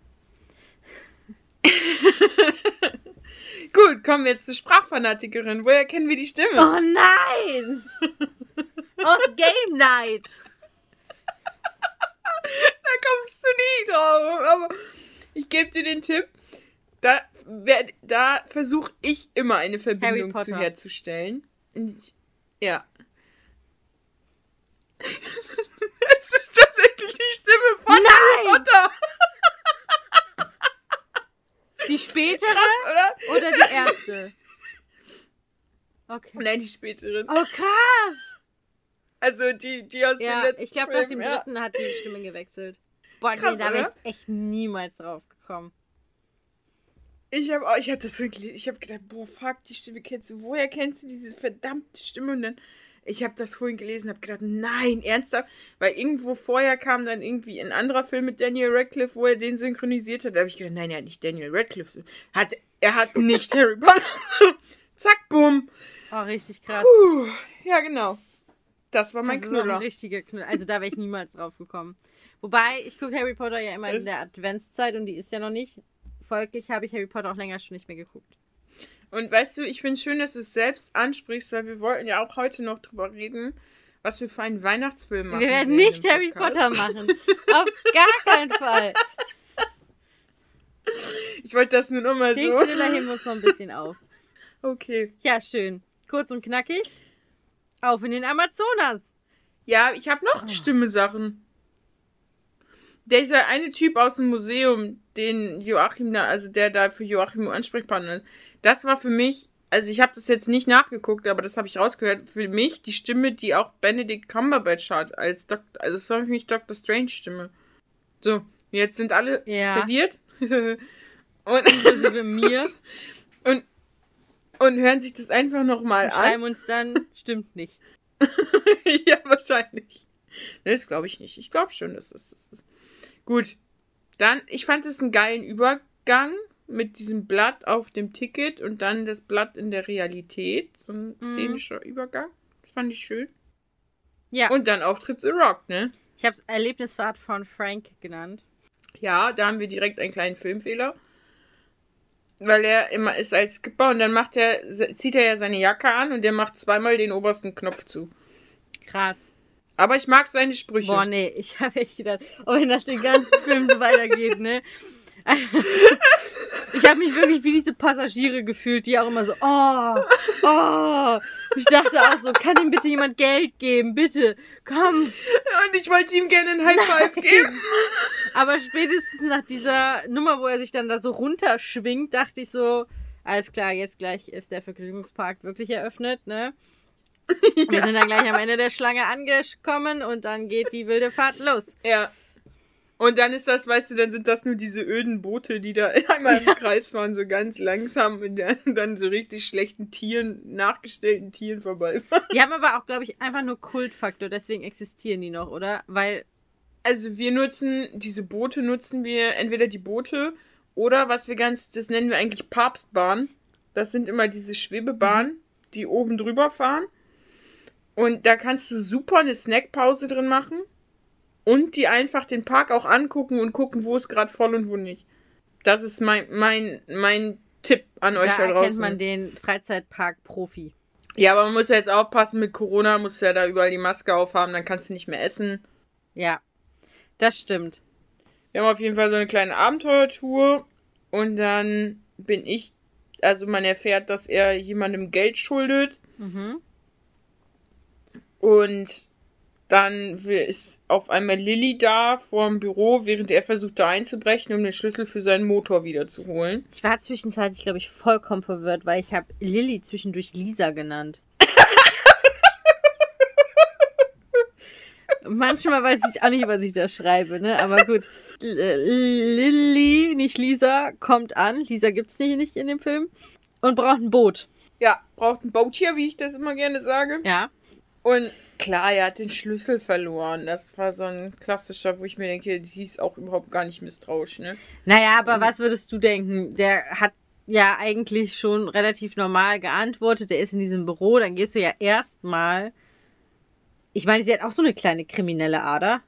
Gut, kommen wir jetzt zur Sprachfanatikerin. Woher kennen wir die Stimme? Oh nein! Aus Game Night! Da kommst du nie drauf. Aber ich gebe dir den Tipp. Da, da versuche ich immer eine Verbindung zu herzustellen. Ich- Ja. es ist tatsächlich die Stimme von Harry Nein! Potter, Die spätere oder? oder die erste? Okay. Nein, die späteren. Oh krass! Also die, die aus Ja, den letzten ich glaube, nach dem ja. dritten hat die Stimme gewechselt. Boah, Krass, nee, da wäre ich echt niemals drauf gekommen. Ich habe ich hab das wirklich, ich habe gedacht, boah, fuck, die Stimme kennst du. Woher kennst du diese verdammte Stimme? Und dann, ich habe das vorhin gelesen, habe gedacht, nein, ernsthaft? Weil irgendwo vorher kam dann irgendwie ein anderer Film mit Daniel Radcliffe, wo er den synchronisiert hat. Da habe ich gedacht, nein, er hat nicht Daniel Radcliffe. Hat, er hat nicht Harry Potter. Zack, bumm. Oh, richtig krass. Puh, ja, genau. Das war mein das ist auch ein Knüller. richtiger Knüller. Also da wäre ich niemals drauf gekommen. Wobei, ich gucke Harry Potter ja immer in Es- der Adventszeit und die ist ja noch nicht. Folglich habe ich Harry Potter auch länger schon nicht mehr geguckt. Und weißt du, ich finde schön, dass du es selbst ansprichst, weil wir wollten ja auch heute noch drüber reden, was wir für einen Weihnachtsfilm machen. Wir werden in nicht Harry. Potter machen. Auf gar keinen Fall. Ich wollte das nur noch mal Den so. Knüller heben wir uns noch ein bisschen auf. Okay. Ja, schön. Kurz und knackig. Auf in den Amazonas. Ja, ich habe noch Stimme-Sachen. Dieser eine Typ aus dem Museum, den Joachim da, also der da für Joachim Ansprechpartner ist, das war für mich, also ich habe das jetzt nicht nachgeguckt, aber das habe ich rausgehört, für mich die Stimme, die auch Benedict Cumberbatch hat, als Doktor, also es war für mich Dr. Strange Stimme. So, jetzt sind alle Ja. verwirrt. und, Inklusive mir. und, hören sich das einfach nochmal an. schreiben uns dann, stimmt nicht. ja, wahrscheinlich. Nee, Das glaube ich nicht. Ich glaube schon, dass das das ist. Gut. Dann, ich fand es einen geilen Übergang mit diesem Blatt auf dem Ticket und dann das Blatt in der Realität. So ein Mhm. szenischer Übergang. Das fand ich schön. Ja, Und dann Auftritt The Rock, ne? ich habe es Erlebnisfahrt von Frank genannt. Ja, da haben wir direkt einen kleinen Filmfehler. Weil er immer ist als Skipper und dann macht er, zieht er ja seine Jacke an und der macht zweimal den obersten Knopf zu. Krass. Aber ich mag seine Sprüche. Boah, nee, ich habe echt gedacht, oh, wenn das den ganzen Film so weitergeht, ne? Ich habe mich wirklich wie diese Passagiere gefühlt, die auch immer so, oh, oh. Ich dachte auch so, kann ihm bitte jemand Geld geben, bitte, komm. Und ich wollte ihm gerne einen High Five geben. Aber spätestens nach dieser Nummer, wo er sich dann da so runterschwingt, dachte ich so, alles klar, jetzt gleich ist der Vergnügungspark wirklich eröffnet, ne? Wir sind dann gleich am Ende der Schlange angekommen und dann geht die wilde Fahrt los. Ja. Und dann ist das, weißt du, dann sind das nur diese öden Boote, die da einmal im Kreis fahren, so ganz langsam und dann, dann so richtig schlechten Tieren, nachgestellten Tieren vorbeifahren. Die haben aber auch, glaube ich, einfach nur Kultfaktor, deswegen existieren die noch, oder? Weil Also wir nutzen, diese Boote nutzen wir, entweder die Boote oder was wir ganz, das nennen wir eigentlich Papstbahn. Das sind immer diese Schwebebahnen, die oben drüber fahren. Und da kannst du super eine Snackpause drin machen und die einfach den Park auch angucken und gucken, wo ist gerade voll und wo nicht. Das ist mein, mein, mein Tipp an euch Da da, draußen. man den Freizeitpark-Profi. Ja, aber man muss ja jetzt aufpassen mit Corona, musst ja da überall die Maske aufhaben, dann kannst du nicht mehr essen. Ja, das stimmt. Wir haben auf jeden Fall so eine kleine Abenteuertour und dann bin ich, also man erfährt, dass er jemandem Geld schuldet Mhm. und dann ist auf einmal Lilly da vor dem Büro, während er versucht da einzubrechen, um den Schlüssel für seinen Motor wiederzuholen. Ich war zwischenzeitlich, glaube ich, vollkommen verwirrt, weil ich habe Lilly zwischendurch Lisa genannt. Manchmal weiß ich auch nicht, was ich da schreibe, ne? Aber gut. Äh, Lilly, nicht Lisa, kommt an. Lisa gibt's nicht, nicht in dem Film. Und braucht ein Boot. Ja, braucht ein Boottier, wie ich das immer gerne sage. Ja. Und klar, er hat den Schlüssel verloren. Das war so ein klassischer, wo ich mir denke, sie ist auch überhaupt gar nicht misstrauisch, ne? Naja, aber was würdest du denken? Der hat ja eigentlich schon relativ normal geantwortet. Der ist in diesem Büro. Dann gehst du ja erstmal. Ich meine, sie hat auch so eine kleine kriminelle Ader.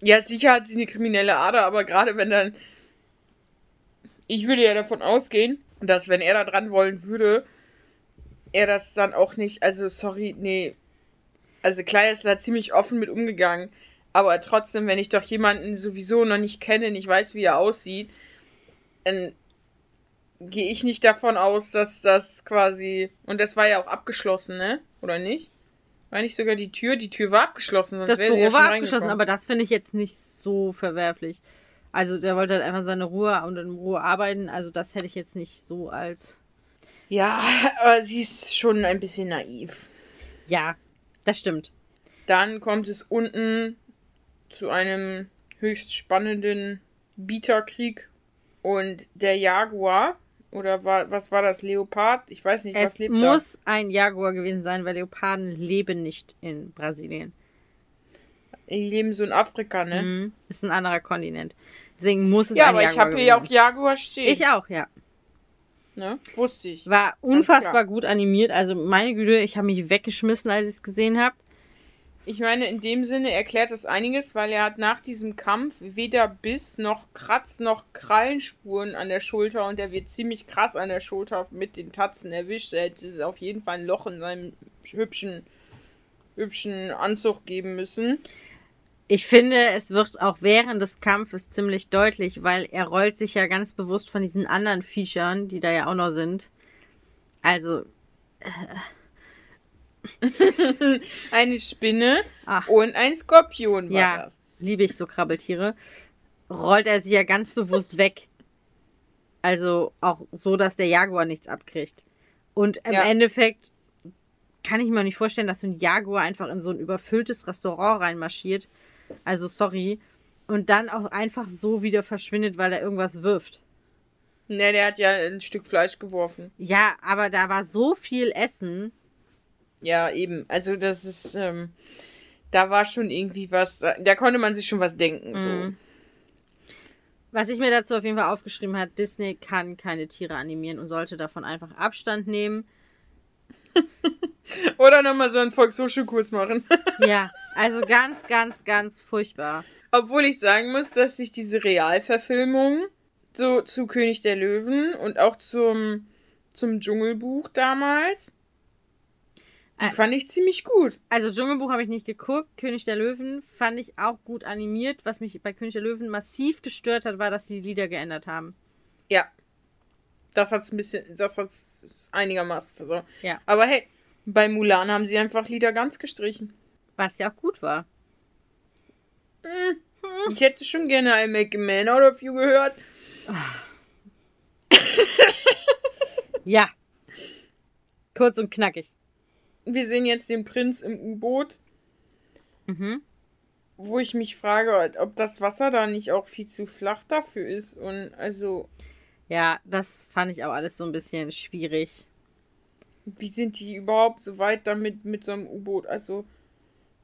Ja, sicher hat sie eine kriminelle Ader, aber gerade wenn dann. Ich würde ja davon ausgehen, dass wenn er da dran wollen würde, er das dann auch nicht. Also, sorry, nee. Also, klar, er ist da ziemlich offen mit umgegangen. Aber trotzdem, wenn ich doch jemanden sowieso noch nicht kenne, nicht weiß, wie er aussieht, dann gehe ich nicht davon aus, dass das quasi. Und das war ja auch abgeschlossen, ne? Oder nicht? War nicht sogar die Tür? Die Tür war abgeschlossen, sonst Das wäre sie Büro ja schon war abgeschlossen, aber das finde ich jetzt nicht so verwerflich. Also der wollte halt einfach seine Ruhe und in Ruhe arbeiten. Also das hätte ich jetzt nicht so als. Ja, aber sie ist schon ein bisschen naiv. Ja, das stimmt. Dann kommt es unten zu einem höchst spannenden Bieterkrieg. Und der Jaguar, oder war, was war das, Leopard? Ich weiß nicht, was Es lebt muss ein Jaguar gewesen sein, weil Leoparden leben nicht in Brasilien. Die leben so in Afrika, ne? Mhm. Ist ein anderer Kontinent. Deswegen muss es Ja, ein aber Jaguar ich habe hier ja auch sein. Jaguar stehen. Ich auch, ja. Ne? Wusste ich. War unfassbar gut animiert. Also meine Güte, ich habe mich weggeschmissen, als ich es gesehen habe. Ich meine, in dem Sinne erklärt das einiges, weil er hat nach diesem Kampf weder Biss noch Kratz noch Krallenspuren an der Schulter und er wird ziemlich krass an der Schulter mit den Tatzen erwischt. Er hätte auf jeden Fall ein Loch in seinem hübschen, hübschen Anzug geben müssen. Ich finde, es wird auch während des Kampfes ziemlich deutlich, weil er rollt sich ja ganz bewusst von diesen anderen Viechern, die da ja auch noch sind. Also, Eine Spinne ach, und ein Skorpion war Ja. das. liebe ich so Krabbeltiere. Rollt er sich ja ganz bewusst weg. Also auch so, dass der Jaguar nichts abkriegt. Und im Ja. Endeffekt kann ich mir nicht vorstellen, dass so ein Jaguar einfach in so ein überfülltes Restaurant reinmarschiert. Also sorry. Und dann auch einfach so wieder verschwindet, weil er irgendwas wirft. Ne, der hat ja ein Stück Fleisch geworfen. Ja, aber da war so viel Essen. Ja, eben. Also das ist, ähm, da war schon irgendwie was, da konnte man sich schon was denken. So. Mhm. Was ich mir dazu auf jeden Fall aufgeschrieben habe, Disney kann keine Tiere animieren und sollte davon einfach Abstand nehmen. Oder nochmal so einen Volkshochschulkurs machen. Ja, also ganz, ganz, ganz furchtbar. Obwohl ich sagen muss, dass sich diese Realverfilmung so zu König der Löwen und auch zum, zum Dschungelbuch damals, die fand ich ziemlich gut. Also Dschungelbuch habe ich nicht geguckt. König der Löwen fand ich auch gut animiert. Was mich bei König der Löwen massiv gestört hat, war, dass sie die Lieder geändert haben. Ja. Das hat's ein bisschen, das hat's einigermaßen versorgt. Ja. Aber hey, bei Mulan haben sie einfach Lieder ganz gestrichen. Was ja auch gut war. Hm. Ich hätte schon gerne I Make a Man Out of You gehört. Ja. Kurz und knackig. Wir sehen jetzt den Prinz im U-Boot, Mhm. wo ich mich frage, ob das Wasser da nicht auch viel zu flach dafür ist. Und also, Ja, das fand ich auch alles so ein bisschen schwierig. wie sind die überhaupt so weit damit mit so einem U-Boot? Also,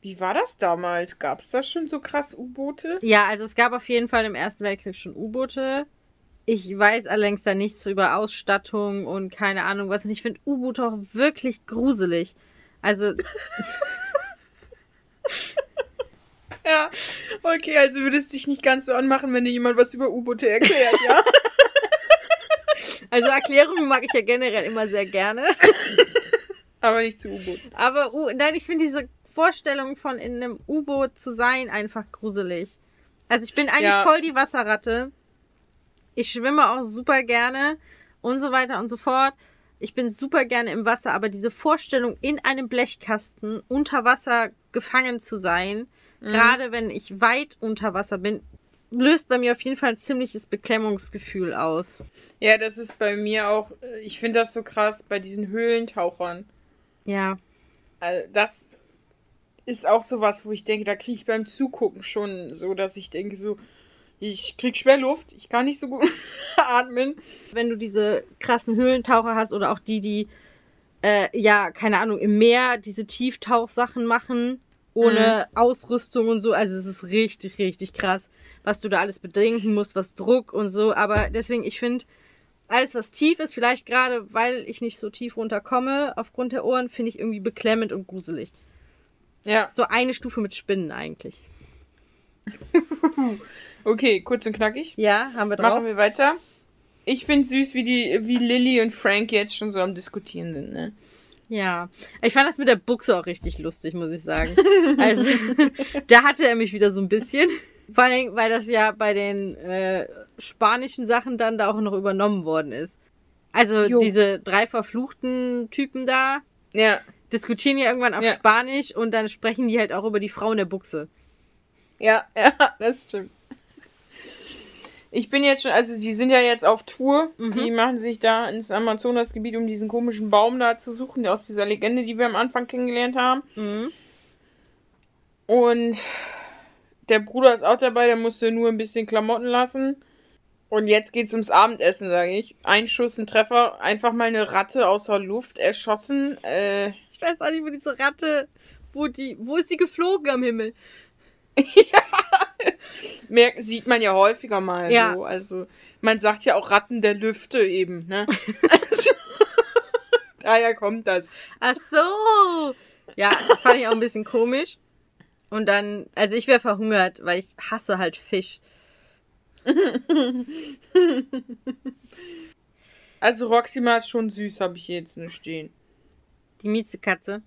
Wie war das damals? Gab es da schon so krass U-Boote? Ja, also es gab auf jeden Fall im Ersten Weltkrieg schon U-Boote. Ich weiß allerdings da nichts über Ausstattung und keine Ahnung was. Und ich finde U-Boote auch wirklich gruselig. Also. ja, okay, also würdest du dich nicht ganz so anmachen, wenn dir jemand was über U-Boote erklärt, ja? Also Erklärungen mag ich ja generell immer sehr gerne. Aber nicht zu U-Booten. Aber uh, nein, ich finde diese Vorstellung von in einem U-Boot zu sein einfach gruselig. Also ich bin eigentlich ja. voll die Wasserratte. Ich schwimme auch super gerne und so weiter und so fort. Ich bin super gerne im Wasser, aber diese Vorstellung, in einem Blechkasten unter Wasser gefangen zu sein, mhm. gerade wenn ich weit unter Wasser bin, löst bei mir auf jeden Fall ein ziemliches Beklemmungsgefühl aus. Ja, das ist bei mir auch, ich finde das so krass bei diesen Höhlentauchern. Ja. Also das ist auch sowas, wo ich denke, da kriege ich beim Zugucken schon so, dass ich denke so, ich krieg schwer Luft, ich kann nicht so gut atmen. Wenn du diese krassen Höhlentaucher hast oder auch die, die äh, ja, keine Ahnung, im Meer diese Tieftauchsachen machen, ohne mhm. Ausrüstung und so, also es ist richtig, richtig krass, was du da alles bedenken musst, was Druck und so, aber deswegen, ich finde, alles, was tief ist, vielleicht gerade, weil ich nicht so tief runterkomme, aufgrund der Ohren, finde ich irgendwie beklemmend und gruselig. Ja. So eine Stufe mit Spinnen eigentlich. okay, kurz und knackig. Ja, haben wir drauf. Machen wir weiter. Ich finde süß, wie die, wie Lilly und Frank jetzt schon so am Diskutieren sind, ne? Ja, ich fand das mit der Buchse auch richtig lustig, muss ich sagen. Also, da hatte er mich wieder so ein bisschen. Vor allem, weil das ja bei den äh, spanischen Sachen dann da auch noch übernommen worden ist. Also jo. diese drei verfluchten Typen da. Ja diskutieren ja irgendwann auf ja. Spanisch und dann sprechen die halt auch über die Frau in der Buchse. Ja, ja, das stimmt. Ich bin jetzt schon, also die sind ja jetzt auf Tour. Mhm. Die machen sich da ins Amazonasgebiet, um diesen komischen Baum da zu suchen, aus dieser Legende, die wir am Anfang kennengelernt haben. Mhm. Und der Bruder ist auch dabei, der musste nur ein bisschen Klamotten lassen. Und jetzt geht's ums Abendessen, sage ich. Ein Schuss, ein Treffer, einfach mal eine Ratte außer Luft erschossen. Äh, ich weiß auch nicht, wo diese Ratte, wo die, wo ist die geflogen am Himmel? ja, Mehr, sieht man ja häufiger mal ja. so. Also, man sagt ja auch Ratten der Lüfte eben, ne? also, daher kommt das. Ach so. Ja, fand ich auch ein bisschen komisch. Und dann, also ich wäre verhungert, weil ich hasse halt Fisch. also Roxima ist schon süß, habe ich jetzt nicht stehen. Die Miezekatze.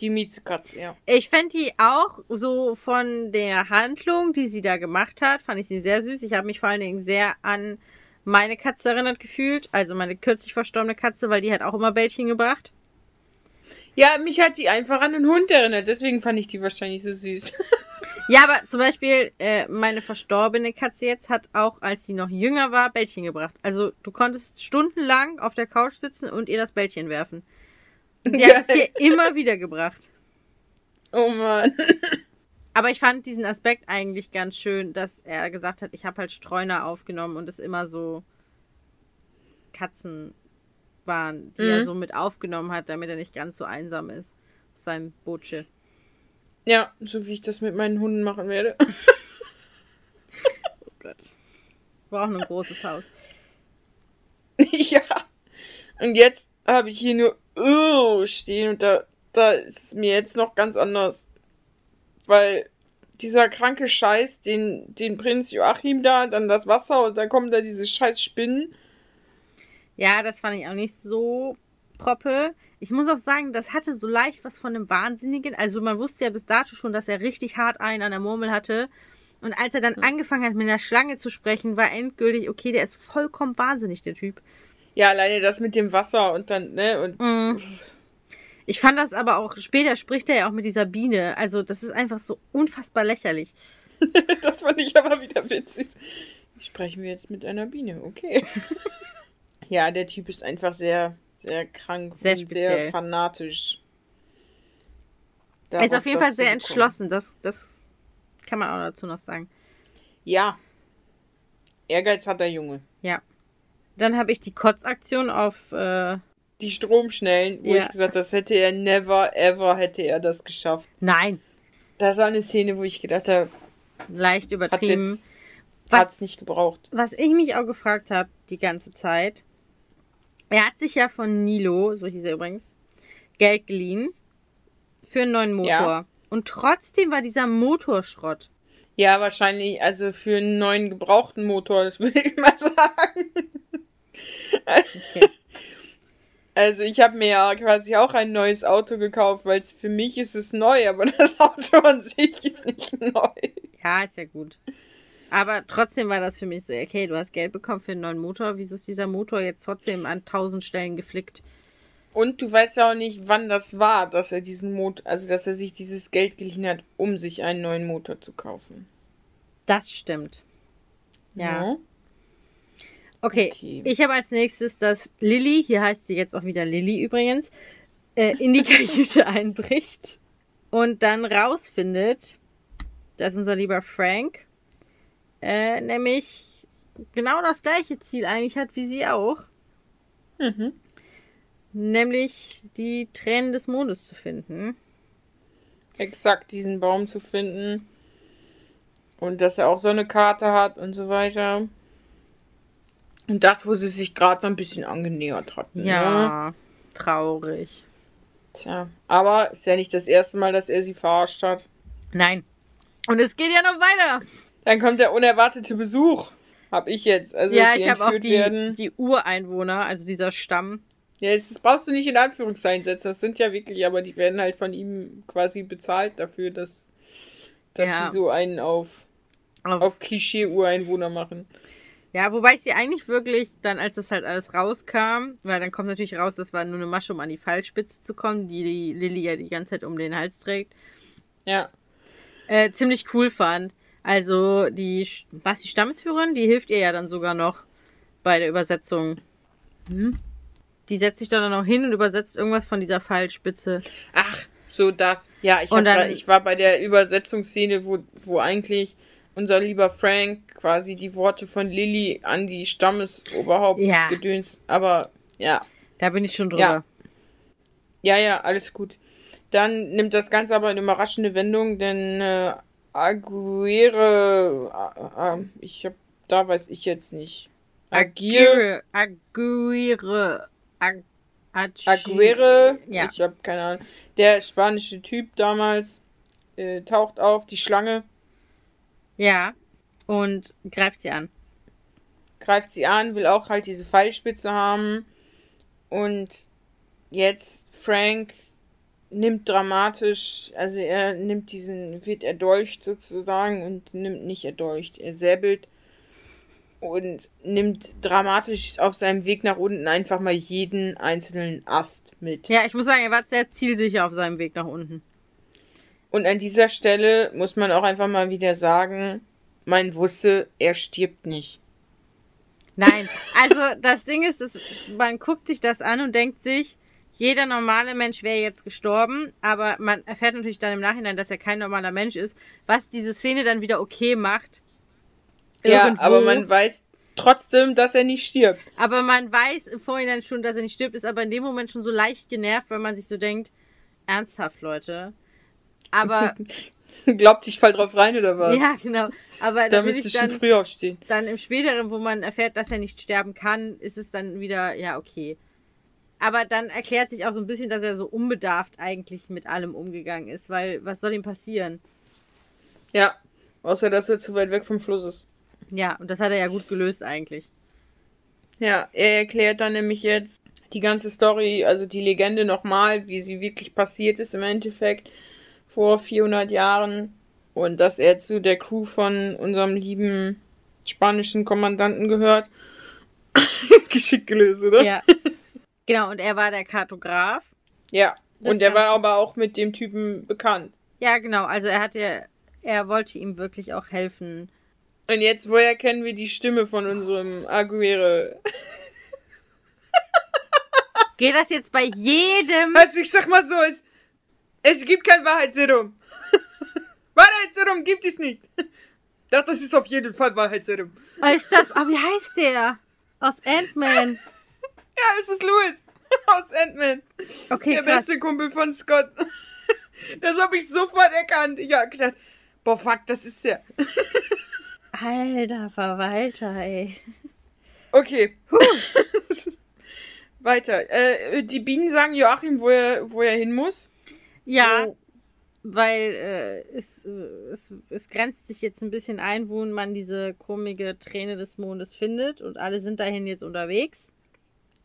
Die Miezekatze, ja. Ich fände die auch so von der Handlung, die sie da gemacht hat, fand ich sie sehr süß. Ich habe mich vor allen Dingen sehr an meine Katze erinnert gefühlt, also meine kürzlich verstorbene Katze, weil die hat auch immer Bällchen gebracht. Ja, mich hat die einfach an einen Hund erinnert, deswegen fand ich die wahrscheinlich so süß. ja, aber zum Beispiel, äh, meine verstorbene Katze jetzt hat auch, als sie noch jünger war, Bällchen gebracht. Also du konntest stundenlang auf der Couch sitzen und ihr das Bällchen werfen. Und sie hat es dir immer wieder gebracht. Oh Mann. Aber ich fand diesen Aspekt eigentlich ganz schön, dass er gesagt hat, ich habe halt Streuner aufgenommen und es immer so Katzen waren, die mhm. er so mit aufgenommen hat, damit er nicht ganz so einsam ist. Sein Bootsche. Ja, so wie ich das mit meinen Hunden machen werde. oh Gott. Wir brauchen ein großes Haus. ja. Und jetzt habe ich hier nur oh, stehen und da, da ist es mir jetzt noch ganz anders. Weil dieser kranke Scheiß, den, den Prinz Joachim da, dann das Wasser und dann kommen da diese scheiß Spinnen. Ja, das fand ich auch nicht so proppe. Ich muss auch sagen, das hatte so leicht was von einem Wahnsinnigen. Also man wusste ja bis dato schon, dass er richtig hart einen an der Murmel hatte. Und als er dann angefangen hat, mit einer Schlange zu sprechen, war endgültig, okay, der ist vollkommen wahnsinnig, der Typ. Ja, alleine das mit dem Wasser und dann, ne, und. Mm. Ich fand das aber auch, später spricht er ja auch mit dieser Biene. Also, das ist einfach so unfassbar lächerlich. das fand ich aber wieder witzig. Sprechen wir jetzt mit einer Biene, okay. ja, der Typ ist einfach sehr, sehr krank sehr und sehr fanatisch. Er ist auf jeden Fall sehr entschlossen, das, das kann man auch dazu noch sagen. Ja. Ehrgeiz hat der Junge. Ja. Dann habe ich die Kotzaktion auf. Äh, die Stromschnellen, wo ja. ich gesagt das hätte er never, ever, hätte er das geschafft. Nein. Das war eine Szene, wo ich gedacht habe, Leicht hat's übertrieben. jetzt Was- hat's nicht gebraucht. Was ich mich auch gefragt habe die ganze Zeit, er hat sich ja von Nilo, so hieß er übrigens, Geld geliehen für einen neuen Motor. Ja. Und trotzdem war dieser Motor Schrott. Ja, wahrscheinlich, also für einen neuen gebrauchten Motor, das würde ich mal sagen. Okay. Also ich habe mir ja quasi auch ein neues Auto gekauft, weil es für mich ist es neu, aber das Auto an sich ist nicht neu. Ja, ist ja gut. Aber trotzdem war das für mich so, okay, du hast Geld bekommen für einen neuen Motor, wieso ist dieser Motor jetzt trotzdem an tausend Stellen geflickt? Und du weißt ja auch nicht, wann das war, dass er diesen Motor, also dass er sich dieses Geld geliehen hat, um sich einen neuen Motor zu kaufen. Das stimmt. Ja. Ja. Okay, Okay. ich habe als nächstes, dass Lilly, hier heißt sie jetzt auch wieder Lilly übrigens, äh, in die Kajüte einbricht und dann rausfindet, dass unser lieber Frank äh, nämlich genau das gleiche Ziel eigentlich hat wie sie auch, Mhm. nämlich die Tränen des Mondes zu finden. Exakt diesen Baum zu finden. Und dass er auch so eine Karte hat und so weiter. Und das, wo sie sich gerade so ein bisschen angenähert hatten. Ne? Ja, traurig. Tja. Aber ist ja nicht das erste Mal, dass er sie verarscht hat. Nein. Und es geht ja noch weiter. Dann kommt der unerwartete Besuch. Hab ich jetzt. Also, ja, ich habe auch die, werden. die Ureinwohner, also dieser Stamm. Ja, das brauchst du nicht in Anführungszeichen setzen. Das sind ja wirklich, aber die werden halt von ihm quasi bezahlt dafür, dass, dass Ja. sie so einen auf, Auf, auf Klischee-Ureinwohner machen. Ja, wobei ich sie eigentlich wirklich dann, als das halt alles rauskam, weil dann kommt natürlich raus, das war nur eine Masche, um an die Pfeilspitze zu kommen, die die Lilly ja die ganze Zeit um den Hals trägt, Ja. äh, ziemlich cool fand. Also die, was die Stammesführerin, die hilft ihr ja dann sogar noch bei der Übersetzung. Hm? Die setzt sich dann auch hin und übersetzt irgendwas von dieser Pfeilspitze. Ach, so das. Ja, ich, dann- da, ich war bei der Übersetzungsszene, wo, wo eigentlich unser lieber Frank quasi die Worte von Lilly an die Stammesoberhaupt Ja. gedönst. Aber ja, Da bin ich schon drüber. Ja. ja, ja, alles gut. Dann nimmt das Ganze aber eine überraschende Wendung, denn äh, Aguirre, äh, äh, ich hab, da weiß ich jetzt nicht. Aguirre. Aguirre. Ag Ag- Aguirre, Ja. ich habe keine Ahnung. Der spanische Typ damals äh, taucht auf, die Schlange Ja. Und greift sie an. greift sie an, will auch halt diese Pfeilspitze haben. Und jetzt Frank nimmt dramatisch, also er nimmt diesen, wird erdolcht sozusagen und nimmt nicht erdolcht, er säbelt und nimmt dramatisch auf seinem Weg nach unten einfach mal jeden einzelnen Ast mit. Ja, ich muss sagen, er war sehr zielsicher auf seinem Weg nach unten. Und an dieser Stelle muss man auch einfach mal wieder sagen, man wusste, er stirbt nicht. Nein, also das Ding ist, dass man guckt sich das an und denkt sich, jeder normale Mensch wäre jetzt gestorben, aber man erfährt natürlich dann im Nachhinein, dass er kein normaler Mensch ist, was diese Szene dann wieder okay macht. Ja, Irgendwo. aber man weiß trotzdem, dass er nicht stirbt. aber man weiß im Vorhinein schon, dass er nicht stirbt, ist aber in dem Moment schon so leicht genervt, weil man sich so denkt, ernsthaft, Leute. Aber, Glaubt, ich fall drauf rein oder was? ja, genau. Aber da müsste ich schon dann, früh aufstehen. dann im späteren, wo man erfährt, dass er nicht sterben kann, ist es dann wieder, ja, okay. Aber dann erklärt sich auch so ein bisschen, dass er so unbedarft eigentlich mit allem umgegangen ist, weil was soll ihm passieren? Ja. Außer, dass er zu weit weg vom Fluss ist. Ja, und das hat er ja gut gelöst eigentlich. Ja, er erklärt dann nämlich jetzt die ganze Story, also die Legende nochmal, wie sie wirklich passiert ist im Endeffekt vor 400 Jahren. Und dass er zu der Crew von unserem lieben spanischen Kommandanten gehört. Geschickt gelöst, oder? Ja. genau, und er war der Kartograf. Ja. Das Und er war aber auch mit dem Typen bekannt. Ja, genau, also er hatte, er wollte ihm wirklich auch helfen. Und jetzt, woher kennen wir die Stimme von unserem Aguirre? Geht das jetzt bei jedem? Also ich sag mal so, es, es gibt kein Wahrheitsserum. Wahrheitsserum gibt es nicht. Doch, das ist auf jeden Fall Wahrheitsserum. Oh, ist das, oh, wie heißt der? Aus Ant-Man. Ja, es ist Louis aus Ant-Man. Okay, Der krass. beste Kumpel von Scott. Das habe ich sofort erkannt. Habe gedacht, boah, fuck, das ist ja. Alter Verwalter, ey. Okay. Weiter. Äh, die Bienen sagen Joachim, wo er, wo er hin muss. Ja, Oh. weil äh, es, äh, es, es grenzt sich jetzt ein bisschen ein, wo man diese komische Träne des Mondes findet und alle sind dahin jetzt unterwegs.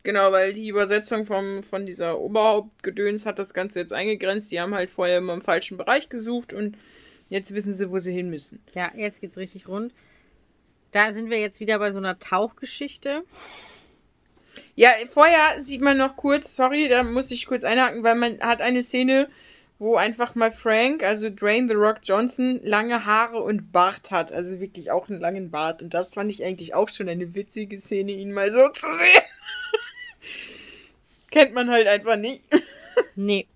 Genau, weil die Übersetzung vom, von dieser Oberhauptgedöns hat das Ganze jetzt eingegrenzt. Die haben halt vorher immer im falschen Bereich gesucht und jetzt wissen sie, wo sie hin müssen. Ja, jetzt geht's richtig rund. Da sind wir jetzt wieder bei so einer Tauchgeschichte. Ja, vorher sieht man noch kurz, sorry, da muss ich kurz einhaken, weil man hat eine Szene, wo einfach mal Frank, also Dwayne The Rock Johnson, lange Haare und Bart hat. Also wirklich auch einen langen Bart. Und das fand ich eigentlich auch schon eine witzige Szene, ihn mal so zu sehen. Kennt man halt einfach nicht. Nee.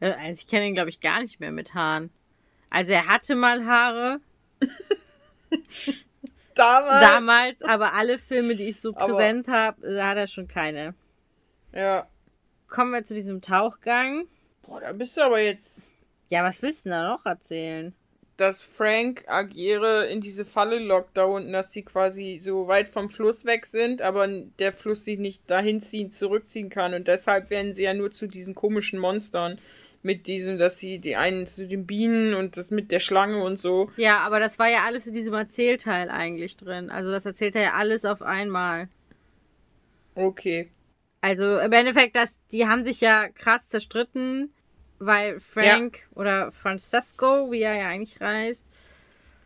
Äh, Also ich kenne ihn, glaube ich, gar nicht mehr mit Haaren. Also er hatte mal Haare Damals. damals, aber alle Filme, die ich so Aber- präsent habe, da hat er schon keine. Ja. Kommen wir zu diesem Tauchgang. Boah, da bist du aber jetzt, Ja, was willst du denn da noch erzählen? dass Frank Agiere in diese Falle lockt da unten, dass sie quasi so weit vom Fluss weg sind, aber der Fluss sie nicht dahin ziehen, zurückziehen kann. Und deshalb werden sie ja nur zu diesen komischen Monstern. Mit diesem, dass sie die einen zu den Bienen und das mit der Schlange und so. Ja, aber das war ja alles in diesem Erzählteil eigentlich drin. Also das erzählt er ja alles auf einmal. Okay. Also im Endeffekt, das, die haben sich ja krass zerstritten, weil Frank oder Francesco, wie er ja eigentlich heißt,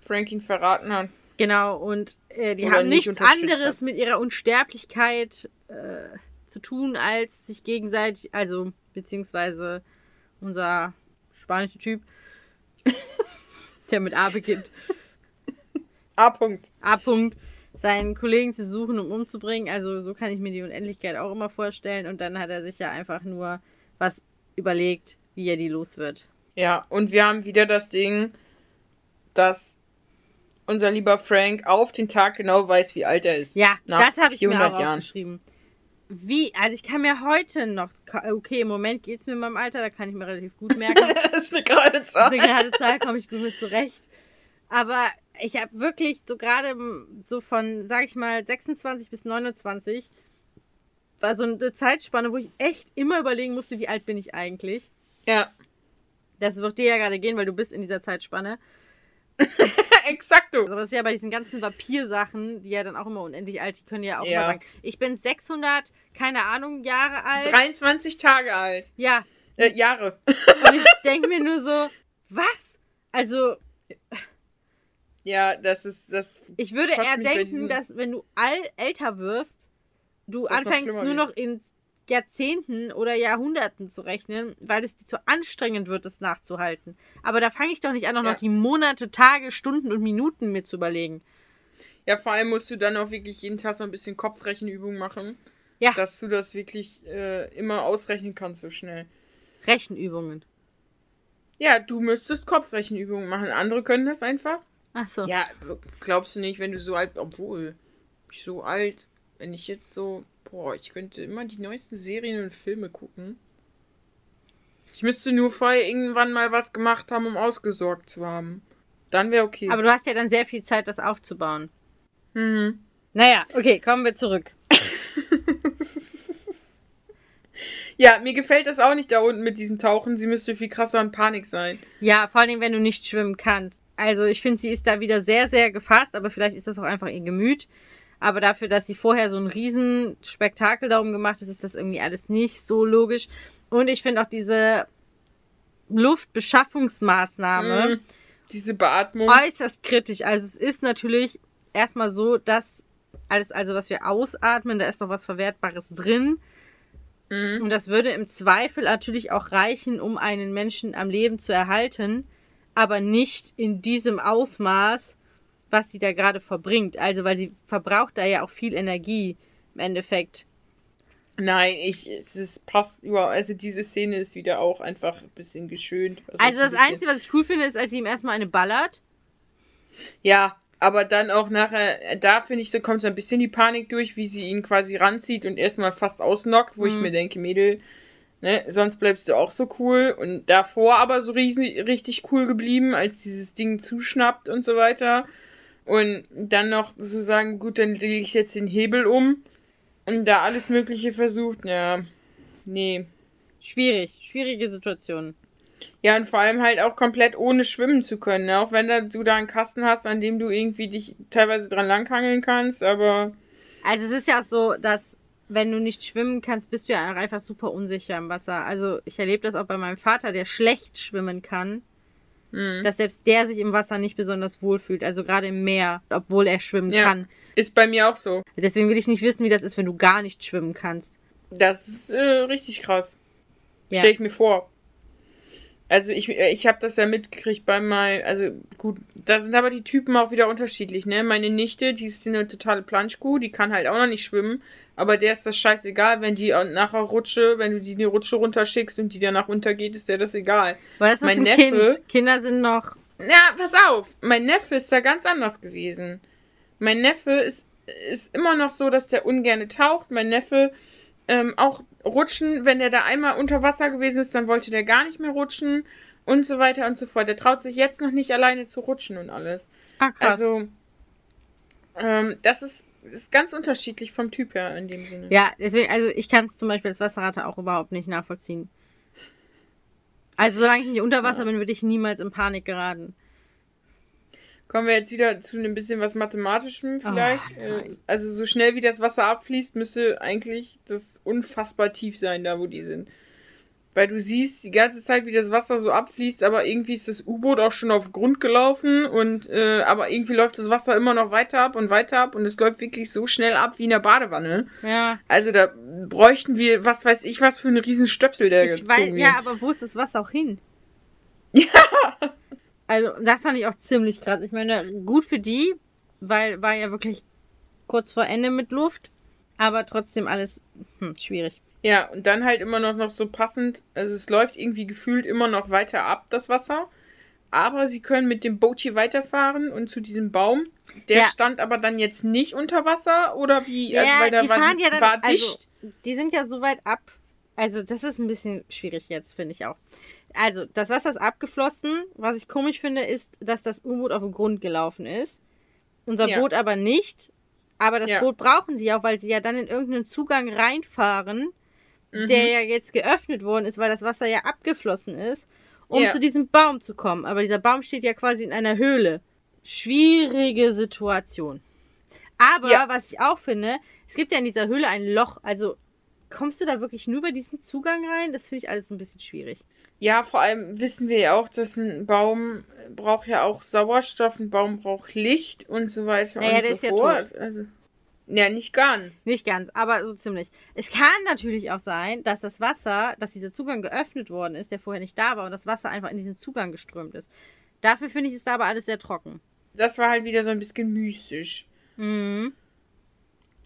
Frank ihn verraten hat. genau, und äh, die Oder haben nicht nichts anderes hat. mit ihrer Unsterblichkeit äh, zu tun, als sich gegenseitig, also beziehungsweise unser spanischer Typ, der mit A beginnt, A. Punkt. A-Punkt, seinen Kollegen zu suchen, um umzubringen. Also so kann ich mir die Unendlichkeit auch immer vorstellen. Und dann hat er sich ja einfach nur was überlegt, wie er die los wird. Ja, und wir haben wieder das Ding, dass unser lieber Frank auf den Tag genau weiß, wie alt er ist. Ja, das habe ich mir 400 auch Jahren. aufgeschrieben. Wie, also ich kann mir heute noch, okay, im Moment geht's mir in meinem Alter, da kann ich mir relativ gut merken. das ist eine gerade Das ist Zahl. eine gerade Zahl, komme ich gut mit zurecht. Aber ich habe wirklich so gerade so von, sag ich mal, 26 bis 29 war so eine Zeitspanne, wo ich echt immer überlegen musste, wie alt bin ich eigentlich. Ja, Das wird dir ja gerade gehen, weil du bist in dieser Zeitspanne. exakto. Aber das ist ja bei diesen ganzen Vampir-Sachen, die ja dann auch immer unendlich alt, die können ja auch Ja. immer sagen, ich bin 600, keine Ahnung, Jahre alt. 23 Tage alt. Ja, Äh, Jahre. und ich denke mir nur so, was? Also, Ja, das ist das. ich würde eher denken, dass wenn du all älter wirst, du anfängst nur noch in Jahrzehnten oder Jahrhunderten zu rechnen, weil es dir zu anstrengend wird, es nachzuhalten. Aber da fange ich doch nicht an, auch Ja. noch die Monate, Tage, Stunden und Minuten mir zu überlegen. Ja, vor allem musst du dann auch wirklich jeden Tag so ein bisschen Kopfrechenübungen machen. Ja. Dass du das wirklich äh, immer ausrechnen kannst so schnell. Rechenübungen. Ja, du müsstest Kopfrechenübungen machen. Andere können das einfach. Ach so. Ja, glaubst du nicht, wenn du so alt, obwohl, ich so alt, wenn ich jetzt so, boah, ich könnte immer die neuesten Serien und Filme gucken. Ich müsste nur vorher irgendwann mal was gemacht haben, um ausgesorgt zu haben. Dann wäre okay. Aber du hast ja dann sehr viel Zeit, das aufzubauen. mhm. Naja, okay, kommen wir zurück. Ja, mir gefällt das auch nicht da unten mit diesem Tauchen. Sie müsste viel krasser in Panik sein. Ja, vor allem, wenn du nicht schwimmen kannst. Also ich finde, sie ist da wieder sehr, sehr gefasst, aber vielleicht ist das auch einfach ihr Gemüt. Aber dafür, dass sie vorher so ein riesen Spektakel darum gemacht hat, ist das irgendwie alles nicht so logisch. Und ich finde auch diese Luftbeschaffungsmaßnahme Mhm. Diese Beatmung. äußerst kritisch. Also es ist natürlich erstmal so, dass alles, also was wir ausatmen, da ist noch was Verwertbares drin. Mhm. Und das würde im Zweifel natürlich auch reichen, um einen Menschen am Leben zu erhalten, aber nicht in diesem Ausmaß, was sie da gerade verbringt. Also, weil sie verbraucht da ja auch viel Energie im Endeffekt. Nein, ich, es ist, passt überhaupt. Also diese Szene ist wieder auch einfach ein bisschen geschönt. Also, ein das Einzige, was ich cool finde, ist, als sie ihm erstmal eine ballert. Ja, aber dann auch nachher, da finde ich, so kommt so ein bisschen die Panik durch, wie sie ihn quasi ranzieht und erstmal fast ausnockt, wo ich Mhm. mir denke, Mädel, Ne? Sonst bleibst du auch so cool. Und davor aber so riesig, richtig cool geblieben, als dieses Ding zuschnappt und so weiter. Und dann noch so sagen, gut, dann lege ich jetzt den Hebel um. Und da alles Mögliche versucht. Ja, nee. Schwierig, schwierige Situation. Ja, und vor allem halt auch komplett ohne schwimmen zu können. Ne? Auch wenn da, du da einen Kasten hast, an dem du irgendwie dich teilweise dran langhangeln kannst, aber. Also es ist ja auch so, dass wenn du nicht schwimmen kannst, bist du ja einfach super unsicher im Wasser. Also ich erlebe das auch bei meinem Vater, der schlecht schwimmen kann, Mhm. dass selbst der sich im Wasser nicht besonders wohl fühlt. Also gerade im Meer, obwohl er schwimmen Ja. kann. Ist bei mir auch so. Deswegen will ich nicht wissen, wie das ist, wenn du gar nicht schwimmen kannst. Das ist äh, richtig krass. Ja. Stell ich mir vor. Also ich, ich habe das ja mitgekriegt bei meinem, also gut, da sind aber die Typen auch wieder unterschiedlich, ne? Meine Nichte, die ist eine totale Planschkuh, die kann halt auch noch nicht schwimmen, aber der ist das scheißegal, wenn die nachher Rutsche, wenn du die eine Rutsche runterschickst und die danach untergeht, ist der das egal. Weil das ist Mein ein Neffe- Kind. Kinder sind noch. Ja, pass auf, mein Neffe ist da ganz anders gewesen. Mein Neffe ist, ist immer noch so, dass der ungerne taucht. Mein Neffe ähm, auch rutschen, wenn der da einmal unter Wasser gewesen ist, dann wollte der gar nicht mehr rutschen und so weiter und so fort. Der traut sich jetzt noch nicht alleine zu rutschen und alles. Ah, krass. Also, ähm, das ist, ist ganz unterschiedlich vom Typ her in dem Sinne. Ja, deswegen, also ich kann es zum Beispiel als Wasserratte auch überhaupt nicht nachvollziehen. Also solange ich nicht unter Wasser bin, würde ich niemals in Panik geraten. Kommen wir jetzt wieder zu ein bisschen was Mathematischem vielleicht. Oh, also so schnell wie das Wasser abfließt, müsste eigentlich das unfassbar tief sein, da wo die sind. Weil du siehst die ganze Zeit, wie das Wasser so abfließt, aber irgendwie ist das U-Boot auch schon auf Grund gelaufen und äh, aber irgendwie läuft das Wasser immer noch weiter ab und weiter ab und es läuft wirklich so schnell ab wie in der Badewanne. Ja, Also da bräuchten wir, was weiß ich, was für einen riesen Stöpsel, der ich weiß, ja, aber wo ist das Wasser auch hin? Ja. Also das fand ich auch ziemlich krass. Ich meine, gut für die, weil war ja wirklich kurz vor Ende mit Luft, aber trotzdem alles hm, schwierig. Ja, und dann halt immer noch, noch so passend, also es läuft irgendwie gefühlt immer noch weiter ab, das Wasser. Aber sie können mit dem Boot hier weiterfahren und zu diesem Baum. Der Ja. stand aber dann jetzt nicht unter Wasser oder wie? Ja, also, weil da die war, fahren ja dann, war also, dicht. die sind ja so weit ab. Also, das ist ein bisschen schwierig jetzt, finde ich auch. Also, das Wasser ist abgeflossen. Was ich komisch finde, ist, dass das U-Boot auf den Grund gelaufen ist. Unser Ja. Boot aber nicht. Aber das Ja. Boot brauchen sie auch, weil sie ja dann in irgendeinen Zugang reinfahren, Mhm. der ja jetzt geöffnet worden ist, weil das Wasser ja abgeflossen ist, um Ja. zu diesem Baum zu kommen. Aber dieser Baum steht ja quasi in einer Höhle. Schwierige Situation. Aber was ich auch finde, es gibt ja in dieser Höhle ein Loch. Also kommst du da wirklich nur über diesen Zugang rein? Das finde ich alles ein bisschen schwierig. Ja, vor allem wissen wir ja auch, dass ein Baum braucht ja auch Sauerstoff, ein Baum braucht Licht und so weiter Naja, und der so ist ja fort. Also, ja, nicht ganz. Nicht ganz, aber so ziemlich. Es kann natürlich auch sein, dass das Wasser, dass dieser Zugang geöffnet worden ist, der vorher nicht da war, und das Wasser einfach in diesen Zugang geströmt ist. Dafür finde ich es da aber alles sehr trocken. Das war halt wieder so ein bisschen mystisch. Mhm.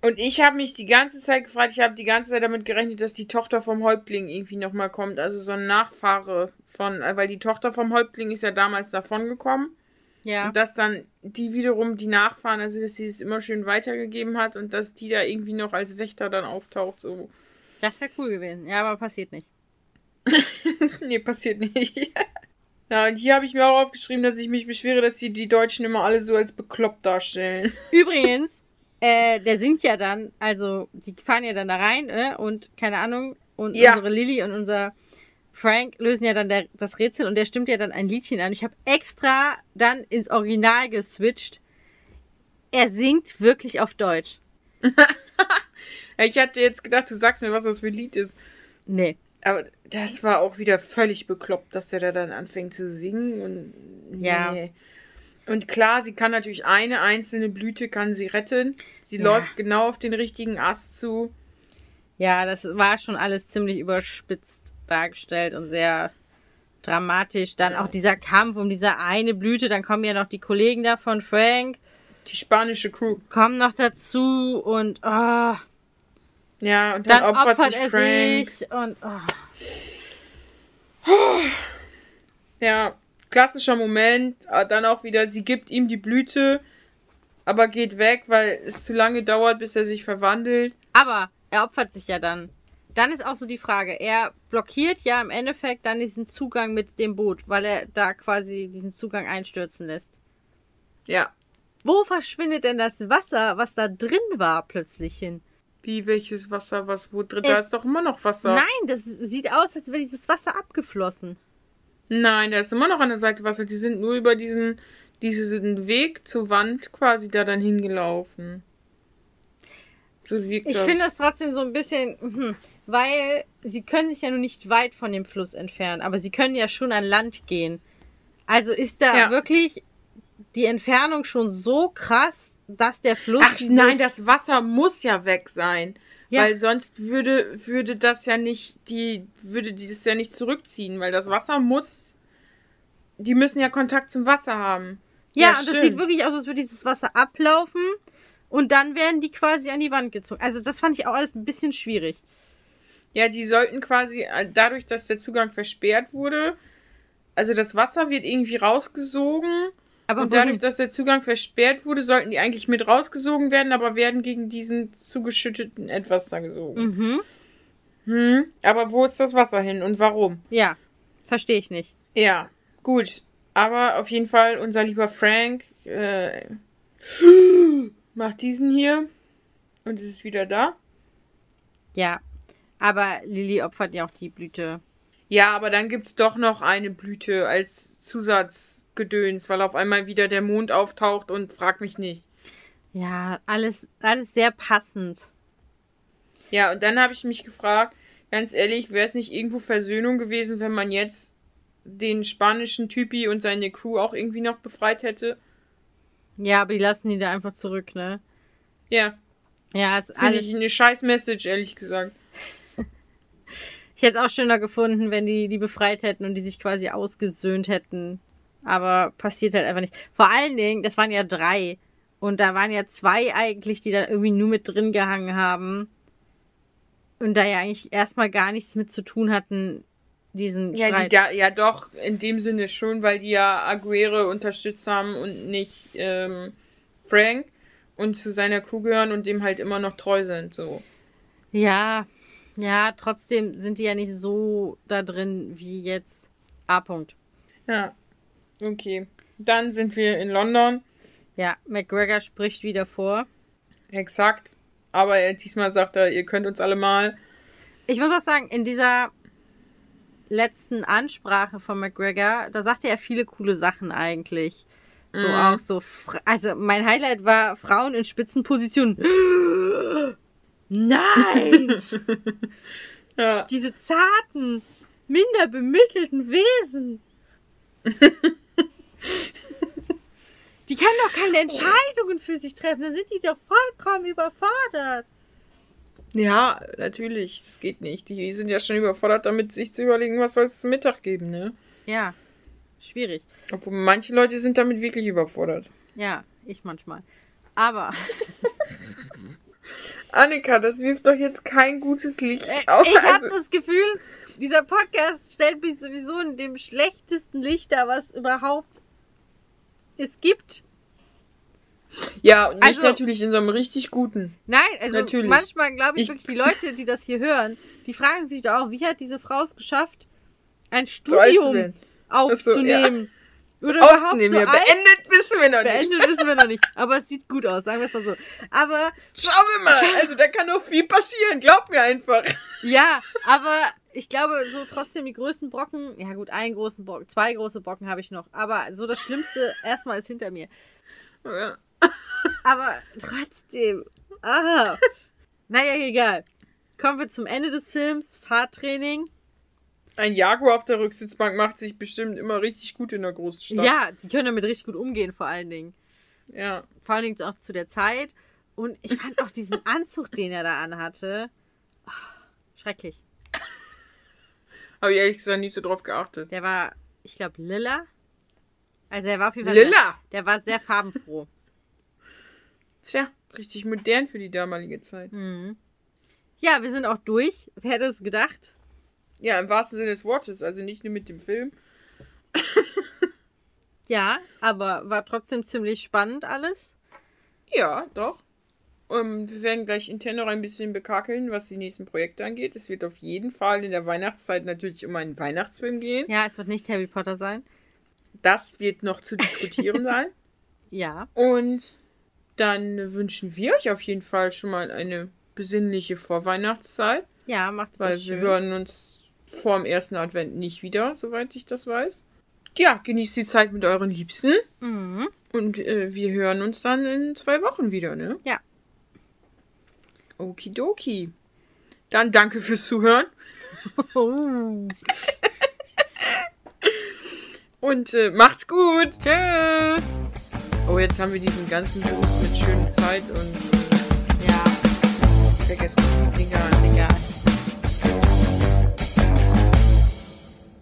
Und ich habe mich die ganze Zeit gefragt, ich habe die ganze Zeit damit gerechnet, dass die Tochter vom Häuptling irgendwie nochmal kommt. Also so ein Nachfahre von, äh, weil die Tochter vom Häuptling ist ja damals davon gekommen. Ja. Und dass dann die wiederum die Nachfahren, also dass sie es immer schön weitergegeben hat und dass die da irgendwie noch als Wächter dann auftaucht. So. Das wäre cool gewesen. Ja, aber passiert nicht. nee, passiert nicht. ja, und hier habe ich mir auch aufgeschrieben, dass ich mich beschwere, dass die, die Deutschen immer alle so als bekloppt darstellen. Übrigens, äh, der singt ja dann, also die fahren ja dann da rein, äh, und keine Ahnung, und Ja. unsere Lilly und unser Frank lösen ja dann der, das Rätsel und der stimmt ja dann ein Liedchen an. Ich habe extra dann ins Original geswitcht. Er singt wirklich auf Deutsch. Ich hatte jetzt gedacht, du sagst mir, was das für ein Lied ist. Nee. Aber das war auch wieder völlig bekloppt, dass der da dann anfängt zu singen und nee. Ja. Und klar, sie kann natürlich eine einzelne Blüte kann sie retten. Sie Ja. läuft genau auf den richtigen Ast zu. Ja, das war schon alles ziemlich überspitzt dargestellt und sehr dramatisch. Dann Ja. auch dieser Kampf um diese eine Blüte, dann kommen ja noch die Kollegen da von Frank, Die spanische Crew. kommen noch dazu und oh, Ja, und dann, dann opfert, opfert sich Frank. sich und oh. Ja, klassischer Moment. Aber Dann auch wieder, sie gibt ihm die Blüte, aber geht weg, weil es zu lange dauert, bis er sich verwandelt. Aber er opfert sich ja dann. dann ist auch so die Frage, er blockiert ja im Endeffekt dann diesen Zugang mit dem Boot, weil er da quasi diesen Zugang einstürzen lässt. Ja. Wo verschwindet denn das Wasser, was da drin war, plötzlich hin? Wie, welches Wasser, was, wo drin? Da Es- ist doch immer noch Wasser. Nein, das sieht aus, als wäre dieses Wasser abgeflossen. Nein, da ist immer noch an der Seite Wasser. Die sind nur über diesen, diesen Weg zur Wand quasi da dann hingelaufen. So wirkt Ich das. finde das trotzdem so ein bisschen, mhm, weil sie können sich ja nur nicht weit von dem Fluss entfernen, aber sie können ja schon an Land gehen. Also ist da Ja. wirklich die Entfernung schon so krass, dass der Fluss. Ach nein, das Wasser muss ja weg sein. Ja. Weil sonst würde, würde das ja nicht, die, würde die das ja nicht zurückziehen, weil das Wasser muss, die müssen ja Kontakt zum Wasser haben. Ja, Ja, und das schön. sieht wirklich aus, als würde dieses Wasser ablaufen und dann werden die quasi an die Wand gezogen. Also das fand ich auch alles ein bisschen schwierig. Ja, die sollten quasi, äh, dadurch, dass der Zugang versperrt wurde, also das Wasser wird irgendwie rausgesogen Aber und dadurch, dass der Zugang versperrt wurde, sollten die eigentlich mit rausgesogen werden, aber werden gegen diesen zugeschütteten etwas da gesogen. Mhm. Hm, aber wo ist das Wasser hin und warum? Ja, verstehe ich nicht. Ja, gut. Aber auf jeden Fall, unser lieber Frank äh, macht diesen hier und ist wieder da. Ja, aber Lilly opfert ja auch die Blüte. Ja, aber dann gibt's doch noch eine Blüte als Zusatzgedöns, weil auf einmal wieder der Mond auftaucht und frag mich nicht. Ja, alles, alles sehr passend. Ja, und dann habe ich mich gefragt, ganz ehrlich, wäre es nicht irgendwo Versöhnung gewesen, wenn man jetzt den spanischen Typi und seine Crew auch irgendwie noch befreit hätte? Ja, aber die lassen die da einfach zurück, ne? Ja, Ja, ist finde alles. ich eine scheiß Message, ehrlich gesagt. Ich hätte es auch schöner gefunden, wenn die die befreit hätten und die sich quasi ausgesöhnt hätten. Aber passiert halt einfach nicht. Vor allen Dingen, das waren ja drei. Und da waren ja zwei eigentlich, die da irgendwie nur mit drin gehangen haben. Und da ja eigentlich erstmal gar nichts mit zu tun hatten, diesen Ja, die Streit. da, ja doch, in dem Sinne schon, weil die ja Aguirre unterstützt haben und nicht ähm, Frank und zu seiner Crew gehören und dem halt immer noch treu sind. So. Ja, ja, trotzdem sind die ja nicht so da drin wie jetzt A. -Punkt. Ja. Okay. Dann sind wir in London. Ja, McGregor spricht wieder vor. Exakt. Aber er, diesmal sagt er, ihr könnt uns alle mal. Ich muss auch sagen, in dieser letzten Ansprache von McGregor, da sagte er viele coole Sachen eigentlich. So Mhm. auch so, also mein Highlight war Frauen in Spitzenpositionen. Nein! Ja. Diese zarten, minder bemittelten Wesen. Die können doch keine Entscheidungen für sich treffen, dann sind die doch vollkommen überfordert. Ja, natürlich. Das geht nicht. Die sind ja schon überfordert damit, sich zu überlegen, was soll es zum Mittag geben, ne? Ja, schwierig. Obwohl manche Leute sind damit wirklich überfordert. Ja, ich manchmal. Aber Annika, das wirft doch jetzt kein gutes Licht äh, auf. ich habe Also, das Gefühl, dieser Podcast stellt mich sowieso in dem schlechtesten Licht dar, was überhaupt es gibt. ja, und nicht also- natürlich in so einem richtig guten. Nein, also Natürlich. manchmal glaube ich, Ich- wirklich, die Leute, die das hier hören, die fragen sich doch auch, wie hat diese Frau es geschafft, ein So Studium aufzunehmen? Oder überhaupt Aufzunehmen. so Ja, beendet wissen wir noch nicht. Beendet wissen wir noch nicht. Aber es sieht gut aus, sagen wir es mal so. Aber Schauen wir mal. Also da kann noch viel passieren. Glaub mir einfach. ja, aber ich glaube, so trotzdem die größten Brocken, ja gut, einen großen Brocken, zwei große Brocken habe ich noch. Aber so das Schlimmste erstmal ist hinter mir. Ja. Aber trotzdem. Ah. Naja, egal. Kommen wir zum Ende des Films. Fahrtraining. Ein Jaguar auf der Rücksitzbank macht sich bestimmt immer richtig gut in der großen Stadt. Ja, die können damit richtig gut umgehen, vor allen Dingen. Ja. Vor allen Dingen auch zu der Zeit. Und ich fand auch diesen Anzug, den er da anhatte. ah, schrecklich. Habe ich ehrlich gesagt nicht so drauf geachtet. Der war, ich glaube, lila. Also er war auf jeden Fall. Sehr, Lilla! der war sehr farbenfroh. Tja, richtig modern für die damalige Zeit. Mhm. Ja, wir sind auch durch. Wer hätte es gedacht? Ja, im wahrsten Sinne des Wortes. Also nicht nur mit dem Film. Ja, aber war trotzdem ziemlich spannend alles. Ja, doch. Ähm, wir werden gleich intern noch ein bisschen bekakeln, was die nächsten Projekte angeht. Es wird auf jeden Fall in der Weihnachtszeit natürlich um einen Weihnachtsfilm gehen. Ja, es wird nicht Harry Potter sein. Das wird noch zu diskutieren sein. Ja. Und dann wünschen wir euch auf jeden Fall schon mal eine besinnliche Vorweihnachtszeit, Ja, macht es weil euch wir schön. hören uns vor dem ersten Advent nicht wieder, soweit ich das weiß. Ja, genießt die Zeit mit euren Liebsten Mhm. und äh, wir hören uns dann in zwei Wochen wieder, ne? Ja. Okidoki. Dann danke fürs Zuhören. Und äh, macht's gut. Tschüss. Oh, jetzt haben wir diesen ganzen Boost mit schöner Zeit und äh, ja, vergessen.